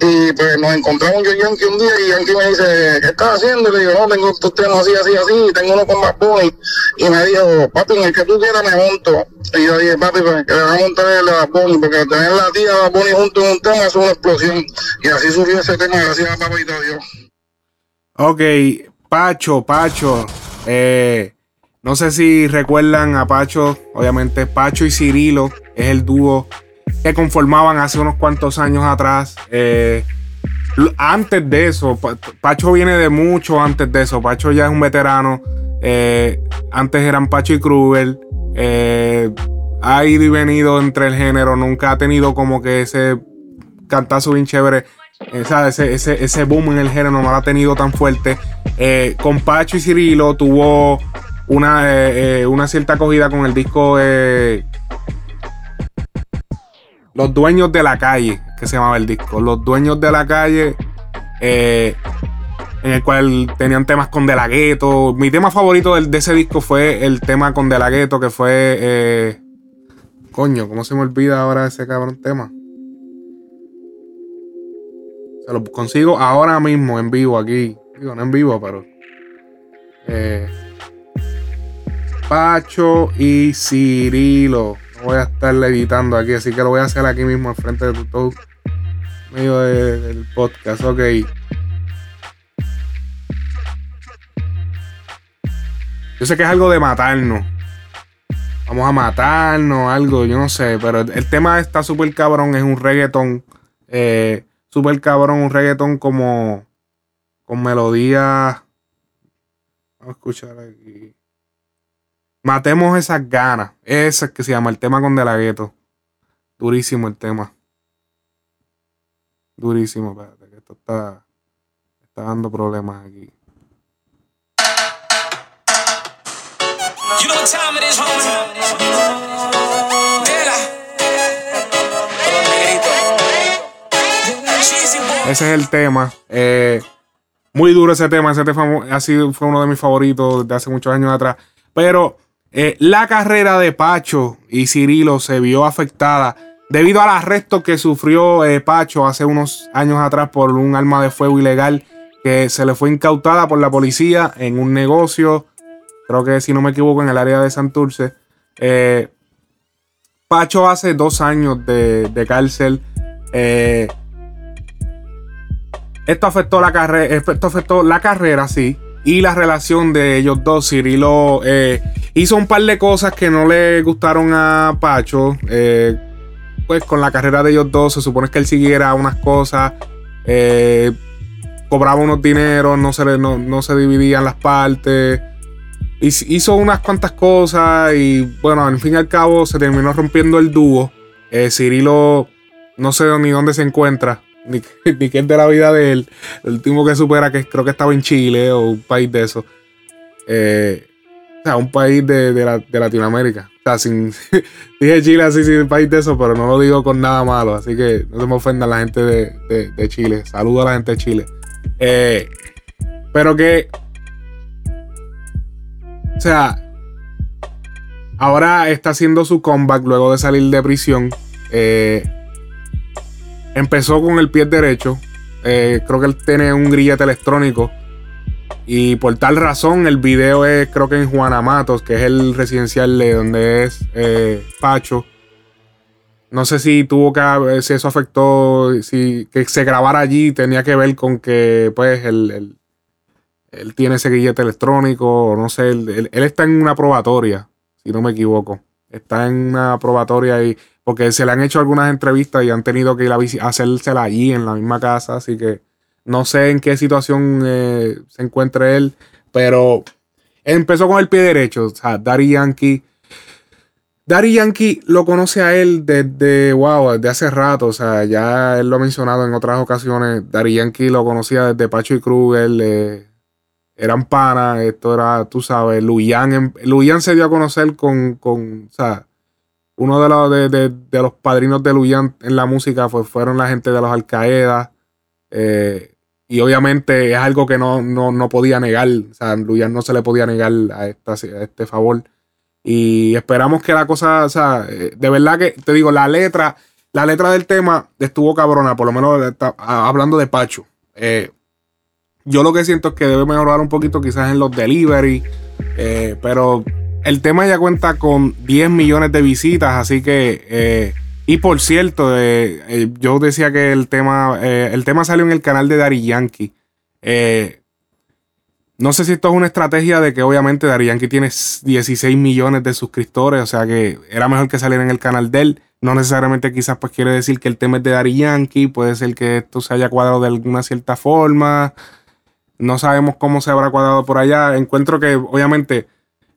Y pues nos encontramos yo y Yankee un día y Yankee me dice, ¿qué estás haciendo? Y le digo, no, tengo estos temas así, así, así, y tengo uno con Bad Bunny. Y me dijo, papi, en el que tú quieras me monto. Y yo dije, papi, pues que le voy a montar el Bad Bunny, porque tener la tía Bad Bunny junto en un tema es una explosión. Y así surgió ese tema, gracias a papito Dios. Ok, Pacho, Pacho. Eh, no sé si recuerdan a Pacho. Obviamente, Pacho y Cirilo es el dúo que conformaban hace unos cuantos años atrás. Eh, antes de eso, Pa- Pacho viene de mucho antes de eso. Pacho ya es un veterano. Eh, antes eran Pacho y Kruger. Eh, ha ido y venido entre el género. Nunca ha tenido como que ese cantazo bien chévere. Esa- ese, ese, ese boom en el género no lo ha tenido tan fuerte. Con Pacho y Cirilo tuvo una, eh, eh, una cierta acogida con el disco eh, Los Dueños de la Calle, que se llamaba el disco. Los Dueños de la Calle, en el cual tenían temas con De La Ghetto. Mi tema favorito del- de ese disco fue el tema con De La Ghetto, que fue... Coño, ¿cómo se me olvida ahora ese cabrón tema? Se lo consigo ahora mismo en vivo aquí. Digo, no en vivo, pero. Eh, Pacho y Cirilo. Voy a estarle editando aquí, así que lo voy a hacer aquí mismo enfrente de todo medio del podcast. Ok. Yo sé que es algo de matarnos. Vamos a matarnos, algo, yo no sé. Pero el tema está súper cabrón. Es un reggaetón. Eh, súper cabrón, un reggaetón como. Con melodía. Vamos a escuchar aquí. Matemos esas ganas. Ese es que se llama el tema con De La Gueto. Durísimo el tema. Durísimo, espérate, que esto está, está dando problemas aquí. You know what time it is, Ese es el tema. Eh, muy duro ese tema. Ese tema fue uno de mis favoritos de hace muchos años atrás. Pero eh, la carrera de Pacho y Cirilo se vio afectada debido al arresto que sufrió eh, Pacho hace unos años atrás por un arma de fuego ilegal que se le fue incautada por la policía en un negocio, creo que si no me equivoco, en el área de Santurce. Eh, Pacho hace dos años de, cárcel. esto afectó la carrera. Esto afectó la carrera, sí y la relación de ellos dos. Cirilo eh, hizo un par de cosas que no le gustaron a Pacho. Eh, pues con la carrera de ellos dos, se supone que él siguiera unas cosas. Eh, cobraba unos dineros, no se, no, se dividían las partes. Hizo unas cuantas cosas y bueno, al fin y al cabo se terminó rompiendo el dúo. Cirilo no sé ni dónde se encuentra (laughs) ni, que es de la vida de él. El último que supera que creo que estaba en Chile o un país de eso. Eh, o sea, un país de, de, Latinoamérica. O sea, sin. (laughs) dije Chile así, sin un país de eso, pero no lo digo con nada malo. Así que no se me ofenda la gente de, Chile. Saludo a la gente de Chile. Eh, pero que. O sea. Ahora está haciendo su comeback luego de salir de prisión. Eh, Empezó con el pie derecho. Eh, creo que él tiene un grillete electrónico. Y por tal razón, el video es, creo que en Juana Matos, que es el residencial de donde es eh, Pacho. No sé si tuvo que si eso afectó, si que se grabara allí tenía que ver con que, pues, él, él, tiene ese grillete electrónico, no sé, él, él, está en una probatoria, si no me equivoco. Está en una probatoria y porque se le han hecho algunas entrevistas y han tenido que ir a hacérsela allí en la misma casa, así que no sé en qué situación eh, se encuentre él, pero empezó con el pie derecho, o sea, Daddy Yankee. Daddy Yankee lo conoce a él desde, wow, desde hace rato, o sea, ya él lo ha mencionado en otras ocasiones. Daddy Yankee lo conocía desde Pacho y Kruger, eh, eran panas, esto era, tú sabes, Luyan, em, Luyan se dio a conocer con, con o sea, uno de los, de, los padrinos de Luyan en la música fue, fueron la gente de los Al. Eh, y obviamente es algo que no, no, podía negar. O sea, Luyan no se le podía negar a, este favor. Y esperamos que la cosa, o sea, eh, de verdad que te digo, la letra, la letra del tema estuvo cabrona, por lo menos hablando de Pacho. Eh, yo lo que siento es que debe mejorar un poquito quizás en los delivery, pero el tema ya cuenta con 10 millones de visitas, así que... Eh, y por cierto, eh, eh, yo decía que el tema, el tema salió en el canal de Dari Yankee. no sé si esto es una estrategia de que obviamente Dari Yankee tiene 16 millones de suscriptores, o sea que era mejor que saliera en el canal de él. No necesariamente quizás pues quiere decir que el tema es de Dari Yankee, puede ser que esto se haya cuadrado de alguna cierta forma. No sabemos cómo se habrá cuadrado por allá. Encuentro que obviamente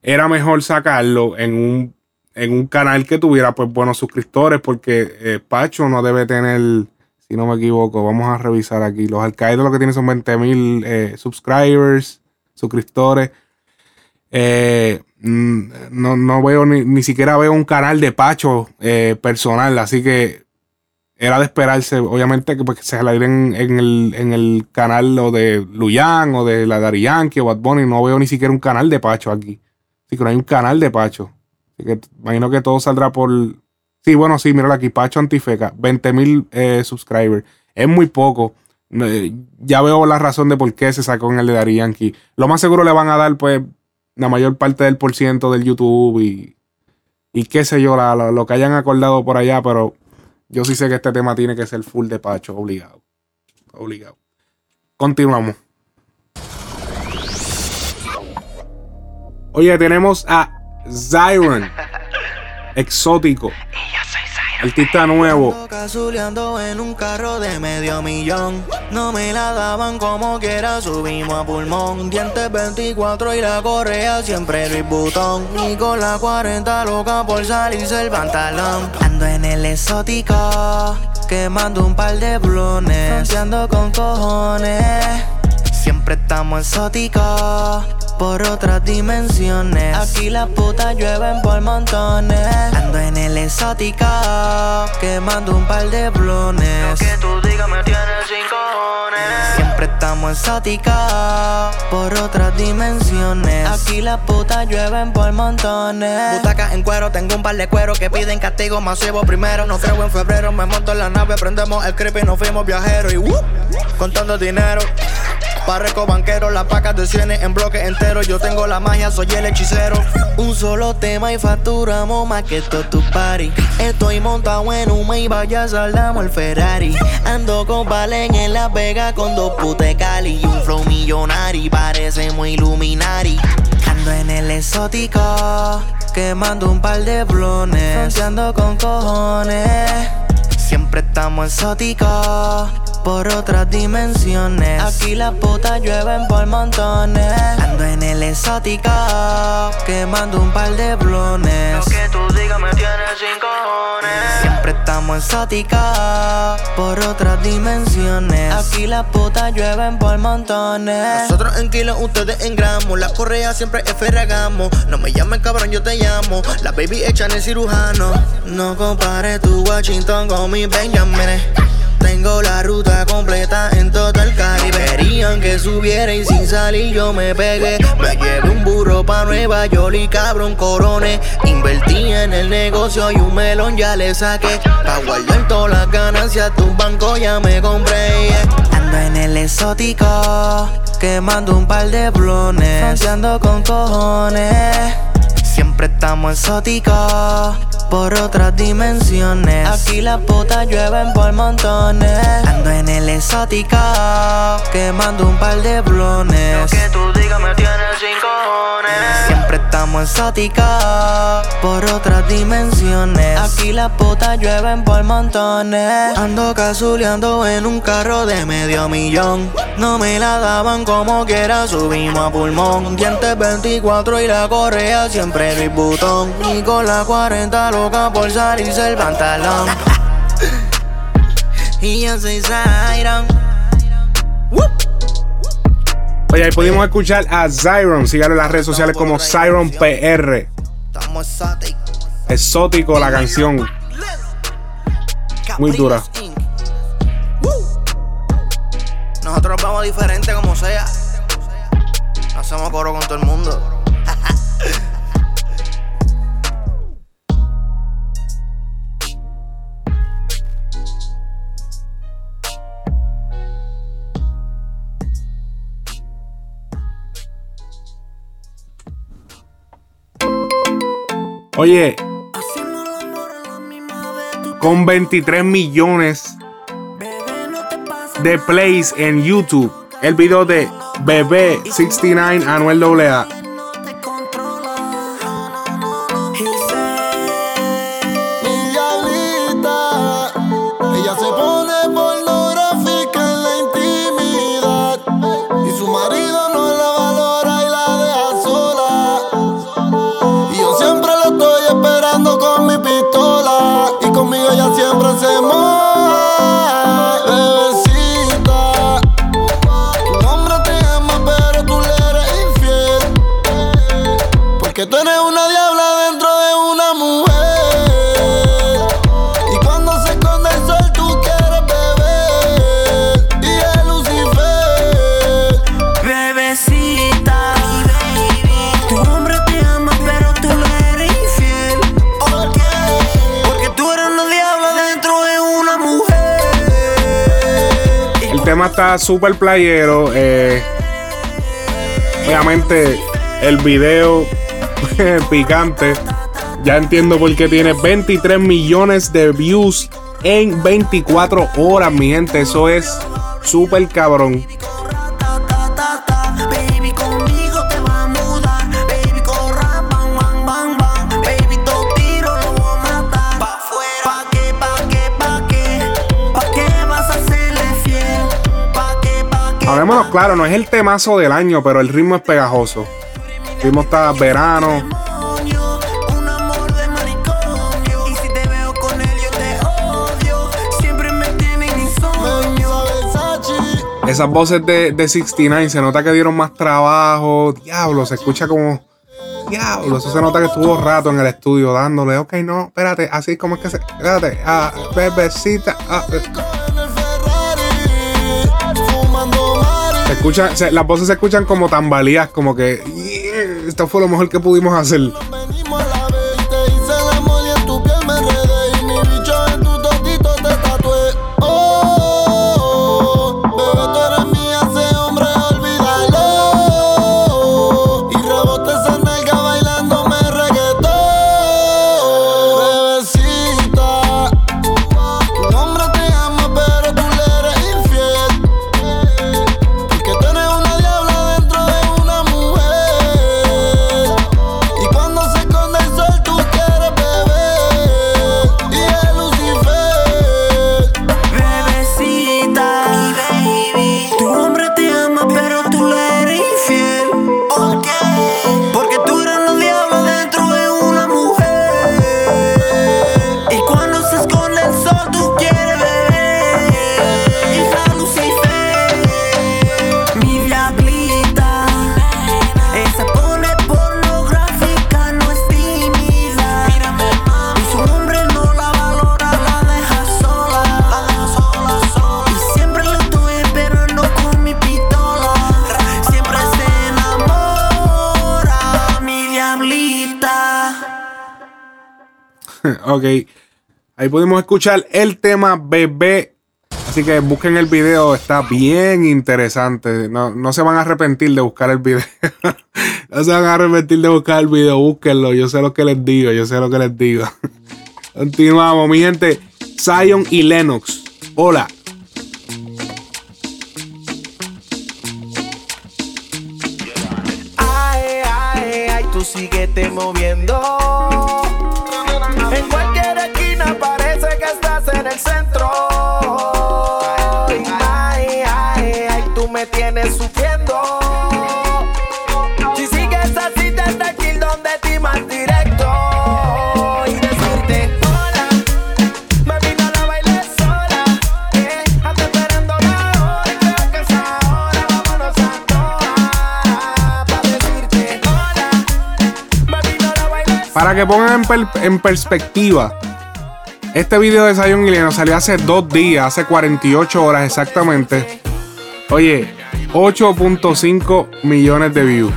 era mejor sacarlo en un, en un canal que tuviera pues buenos suscriptores, porque eh, Pacho no debe tener, si no me equivoco, vamos a revisar aquí. Los Alcaídos lo que tienen son 20 mil eh, subscribers, suscriptores. Eh, mm, no, veo ni, siquiera veo un canal de Pacho personal, así que era de esperarse, obviamente, que, pues, se salieran en, el, en el canal o de Luyan o de la Dari Yankee o Bad Bunny. No veo ni siquiera un canal de Pacho aquí. Así que no hay un canal de Pacho. Así que imagino que todo saldrá por, Sí, bueno, sí, mira aquí, Pacho Antifeca, 20 mil eh, subscribers. Es muy poco. Eh, ya veo la razón de por qué se sacó en el de Dari Yankee. Lo más seguro le van a dar, pues, la mayor parte del por ciento del YouTube y, y qué sé yo, la- lo que hayan acordado por allá, pero yo sí sé que este tema tiene que ser full de Pacho, obligado. Obligado. Continuamos. Oye, tenemos a Zyron, (laughs) exótico. Artista nuevo. Cazuleando en un carro de medio millón. No me la daban como quiera, subimos a pulmón. Dientes 24 y la correa siempre Luis Butón. Y con la 40 loca por salirse el pantalón. Ando en el exótico, quemando un par de blones. Fronteando con cojones. Siempre estamos exóticos. Por otras dimensiones. Aquí las putas llueven por montones. Ando en el exótico, quemando un par de blones. Lo que tú digas me tienes sin cojones. Siempre estamos exóticos. Por otras dimensiones. Aquí las putas llueven por montones. Butacas en cuero, tengo un par de cuero que piden castigo masivo primero. No creo en febrero, me monto en la nave, prendemos el creepy, nos fuimos viajeros y ¡wup! contando dinero. Parreco banquero, las pacas de cienes en bloque entero. Yo tengo la magia, soy el hechicero. Un solo tema y facturamos más que todo tu party. Estoy montado en un Maybach, ya saldamos el Ferrari. Ando con Valen en Las Vegas con dos putes Cali y un flow millonario. Parecemos Illuminati. Ando en el exótico, quemando un par de blones. Fronteando con cojones. Siempre estamos exóticos por otras dimensiones. Aquí las putas llueven por montones. Ando en el exótico, quemando un par de blones. Lo que tú digas me tienes sin cojones. Siempre estamos exóticos por otras dimensiones. Aquí las putas llueven por montones. Nosotros en kilos, ustedes en gramos. La correa siempre es ferragamo. No me llames cabrón, yo te llamo. La baby echan el cirujano. No compare tu Washington con mi Benjamin. Tengo la ruta completa en todo el Caribe. Querían que subiera y sin salir yo me pegué. Me llevé un burro pa' Nueva York y cabrón coroné. Invertí en el negocio y un melón ya le saqué. Pa' guardar todas las ganancias, tu banco ya me compré. Ando en el exótico, quemando un par de blones. Fronteando con cojones. Siempre estamos exóticos por otras dimensiones. Aquí las putas llueven por montones. Ando en el exótico, quemando un par de blones. Lo que tú digas me tienes sin cojones. Siempre estamos exóticos por otras dimensiones. Aquí las putas llueven por montones. Ando cazuleando en un carro de medio millón. No me la daban como quiera, subimos a pulmón. Dientes 24 y la correa siempre Luis Butón. Y con la 40 loca por salirse el pantalón. (laughs) y yo soy. Oye, ahí pudimos escuchar a Zyron. Síganlo en las redes sociales como Zyron PR. Estamos exóticos. Exótico la canción. Muy dura. Nosotros vamos diferente como sea. No hacemos coro con todo el mundo. Oye, con 23 millones de plays en YouTube, el video de Bebé 69 Anuel AA. Está súper playero. eh, obviamente, el video (laughs) picante. Ya entiendo por qué tiene 23 millones de views en 24 horas, mi gente. Eso es súper cabrón. Hablémonos claro, no es el temazo del año, pero el ritmo es pegajoso. El ritmo está verano. Esas voces de, de 69 se nota que dieron más trabajo. Diablo, se escucha como. Diablo, eso se nota que estuvo rato en el estudio dándole. Ok, no, espérate, así como es que se. Espérate, ah, bebecita. ah, eh. Se escucha, se- las voces se escuchan como tambaleas, como que. "Yeah, esto fue lo mejor que pudimos hacer. Ok. Ahí pudimos escuchar el tema bebé. Así que busquen el video, está bien interesante. No, no se van a arrepentir de buscar el video. (laughs) no se van a arrepentir de buscar el video, búsquenlo. Yo sé lo que les digo, yo sé lo que les digo. (laughs) Continuamos, mi gente. Zion y Lennox. Hola. Ay, ay, ay, tú síguete moviendo. Para que pongan en, per- en perspectiva, este video de Zion Lennox salió hace dos días, hace 48 horas exactamente. Oye, 8.5 millones de views.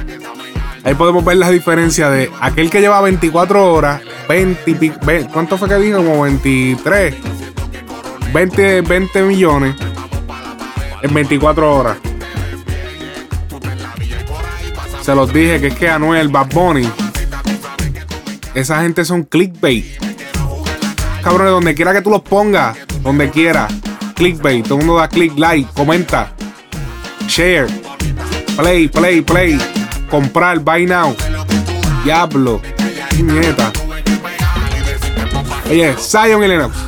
Ahí podemos ver la diferencia de aquel que lleva 24 horas, 20 y pi- ve- ¿cuánto fue que dijo? Como 23, 20, 20 millones en 24 horas. Se los dije que es que Anuel, Bad Bunny, esa gente son clickbait. Cabrones, donde quiera que tú los pongas, donde quiera, clickbait. Todo mundo da click, like, comenta, share, play, play, play, comprar, buy now. Diablo, nieta. Oye, Zion y Lennox.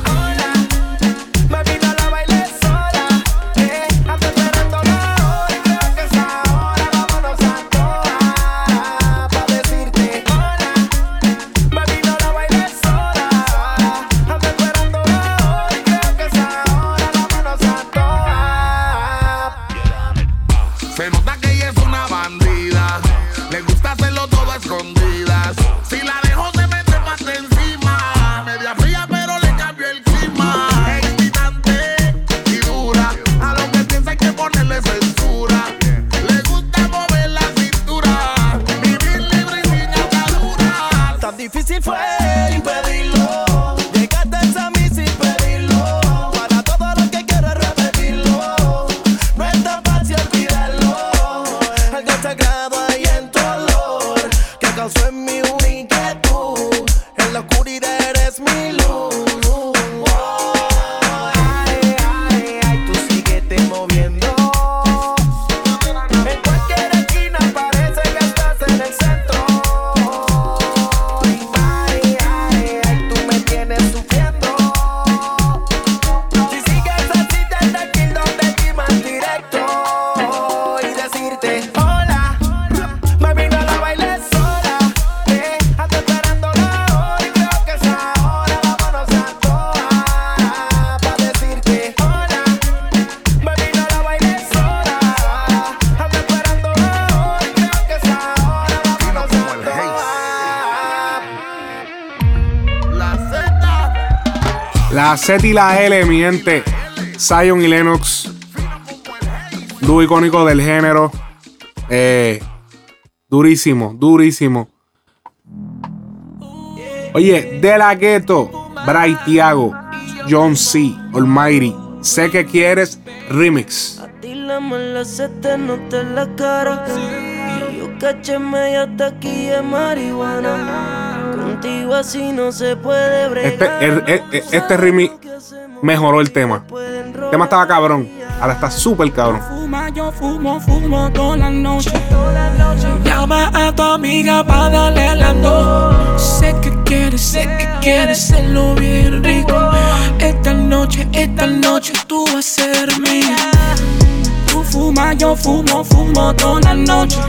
Z. Y la L, mi gente. Zion y Lennox. Dúo icónico del género. Eh, durísimo, durísimo. Oye, De La Ghetto, Bray Tiago, John C. Almighty. Sé que quieres remix. ti la mala se te nota en la cara. Y yo caché media taquilla marihuana. Contigo así no se puede Este, bregar. el- el- el- este remix mejoró el tema. El tema estaba cabrón. Ahora está súper cabrón. Fuma, yo fumo, fumo toda la noche. Llama a tu amiga para darle la dos. Sé que quieres, sé que quieres hacerlo bien rico. Esta noche, esta noche tú vas a ser mía. Tú fuma, yo fumo, fumo toda la noche.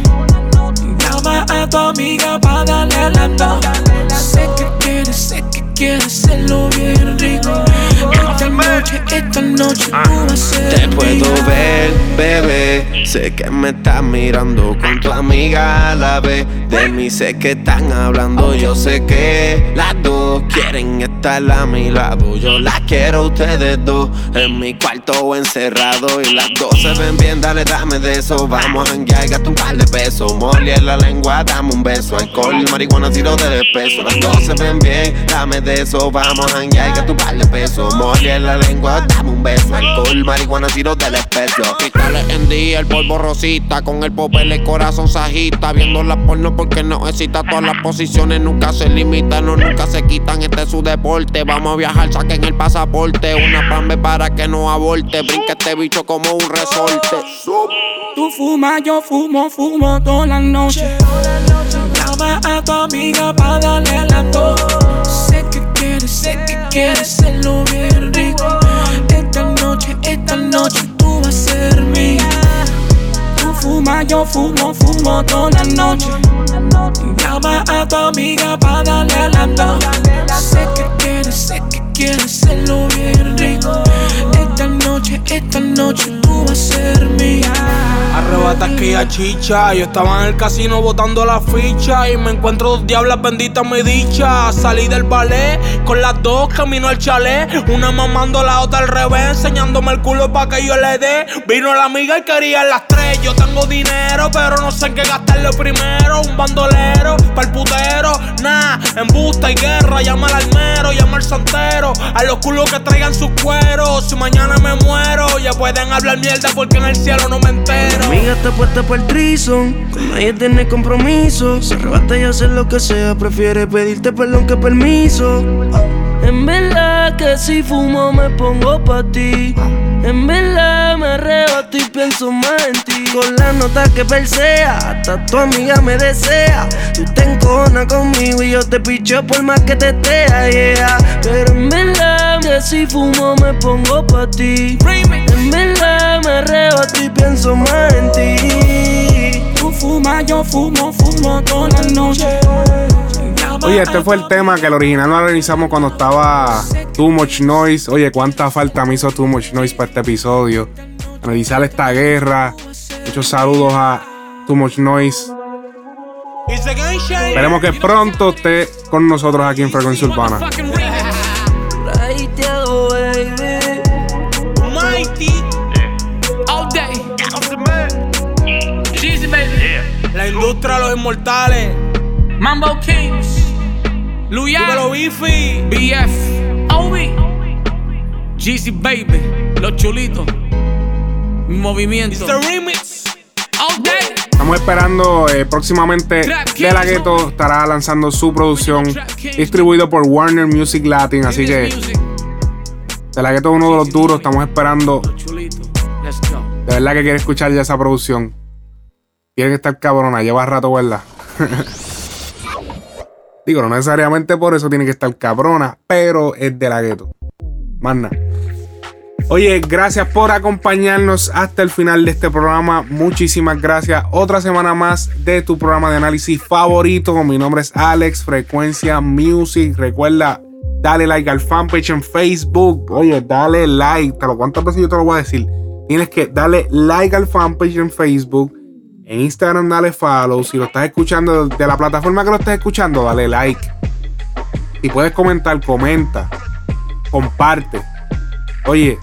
Llama a tu amiga para darle la. Sé que quieres, sé que quieres hacerlo bien rico. Esta noche, esta noche tú vas a ser Te puedo ver, bebé. Sé que me estás mirando con tu amiga a la vez. De mí sé que están hablando. Yo sé que las dos quieren estar a mi lado. Yo las quiero a ustedes dos en mi cuarto encerrado. Y las dos se ven bien, dale, dame de eso. Vamos a janguear, gasta un par de pesos. Molly en la lengua, dame un beso. Alcohol, marihuana, tiro de peso. Las dos se ven bien, dame de eso. Vamos a janguear, gasta un par de pesos. En la lengua, dame un beso. Alcohol, marihuana, tiro del espejo. Cristales en día, el polvo rosita, con el popel el corazón sajita, viendo la porno porque no excita todas las posiciones, nunca se limitan, no nunca se quitan, este es su deporte, vamos a viajar, saquen el pasaporte, una pambe para que no aborte, brinca este bicho como un resorte. Tú fumas, yo fumo, fumo toda la noche. Llama a tu amiga para darle la dos. Quieres hacerlo bien rico. Esta noche, esta noche tú vas a ser mía. Tú fumas, yo fumo, fumo toda la noche. Llama a tu amiga para darle la dos. Sé que quieres, sé que quieres hacerlo bien rico. Esta noche, esta noche tú vas a ser mía. Arrebatas que ya chicha. Yo estaba en el casino botando la ficha. Y me encuentro dos diablas benditas, mi dicha. Salí del ballet con las dos, camino al chalet. Una mamando la otra al revés, enseñándome el culo pa' que yo le dé. Vino la amiga y quería las tres. Yo tengo dinero, pero no sé en qué gastarlo primero. Un bandolero, pa'l putero. Nah, embusta y guerra. Llama al almero, llama al santero. A los culos que traigan sus cueros. Si mañana me muero, ya pueden hablar mierda porque en el cielo no me entero. Mi amiga está puesta para el trison, con nadie tiene compromiso. Se arrebata y hace lo que sea, prefiere pedirte perdón que permiso. En verdad que si fumo me pongo pa' ti. En verdad me arrebato y pienso más en ti. Con la nota que persea, hasta tu amiga me desea. Tú te enconas conmigo y yo te picho por más que te esté yeah. Pero en verdad que si fumo me pongo pa' ti. En verdad me arrebato y pienso más en ti. Tú fumas, yo fumo, fumo toda la noche. Oye, este fue el tema que el original lo realizamos cuando estaba Too Much Noise. Oye, cuánta falta me hizo Too Much Noise para este episodio. Analizar esta guerra. Muchos saludos a Too Much Noise. Esperemos que pronto esté con nosotros aquí en Frecuencia Urbana. Baby. Mighty. All day. Jeezy, baby. La industria de los inmortales. Mambo Kings. Luya. Dímelo, Bifi. BF. OB. Jeezy, baby. Los chulitos. Mi movimiento. It's the remix. Estamos esperando eh, próximamente De La Ghetto estará lanzando su producción distribuido por Warner Music Latin. Así que De La Ghetto es uno de los duros. Estamos esperando. De verdad que quiere escuchar ya esa producción. Tiene que estar cabrona. Lleva rato, ¿verdad? (laughs) Digo, no necesariamente por eso tiene que estar cabrona, pero es de la gueto. Más nada. Oye, gracias por acompañarnos hasta el final de este programa. Muchísimas gracias. Otra semana más de tu programa de análisis favorito. Mi nombre es Alex Frecuencia Music. Recuerda, dale like al fanpage en Facebook. Oye, dale like. Te lo cuántas veces yo te lo voy a decir. Tienes que darle like al fanpage en Facebook. En Instagram dale follow. Si lo estás escuchando de la plataforma que lo estás escuchando, dale like. Si puedes comentar, comenta. Comparte. Oye,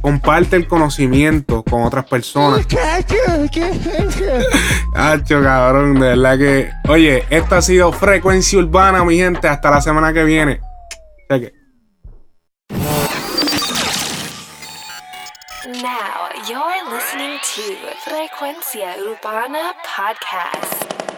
comparte el conocimiento con otras personas. Hacho, cabrón, de verdad que. Oye, esto ha sido Frecuencia Urbana, mi gente. Hasta la semana que viene. Cheque. Now you're listening to Frecuencia Urbana Podcast.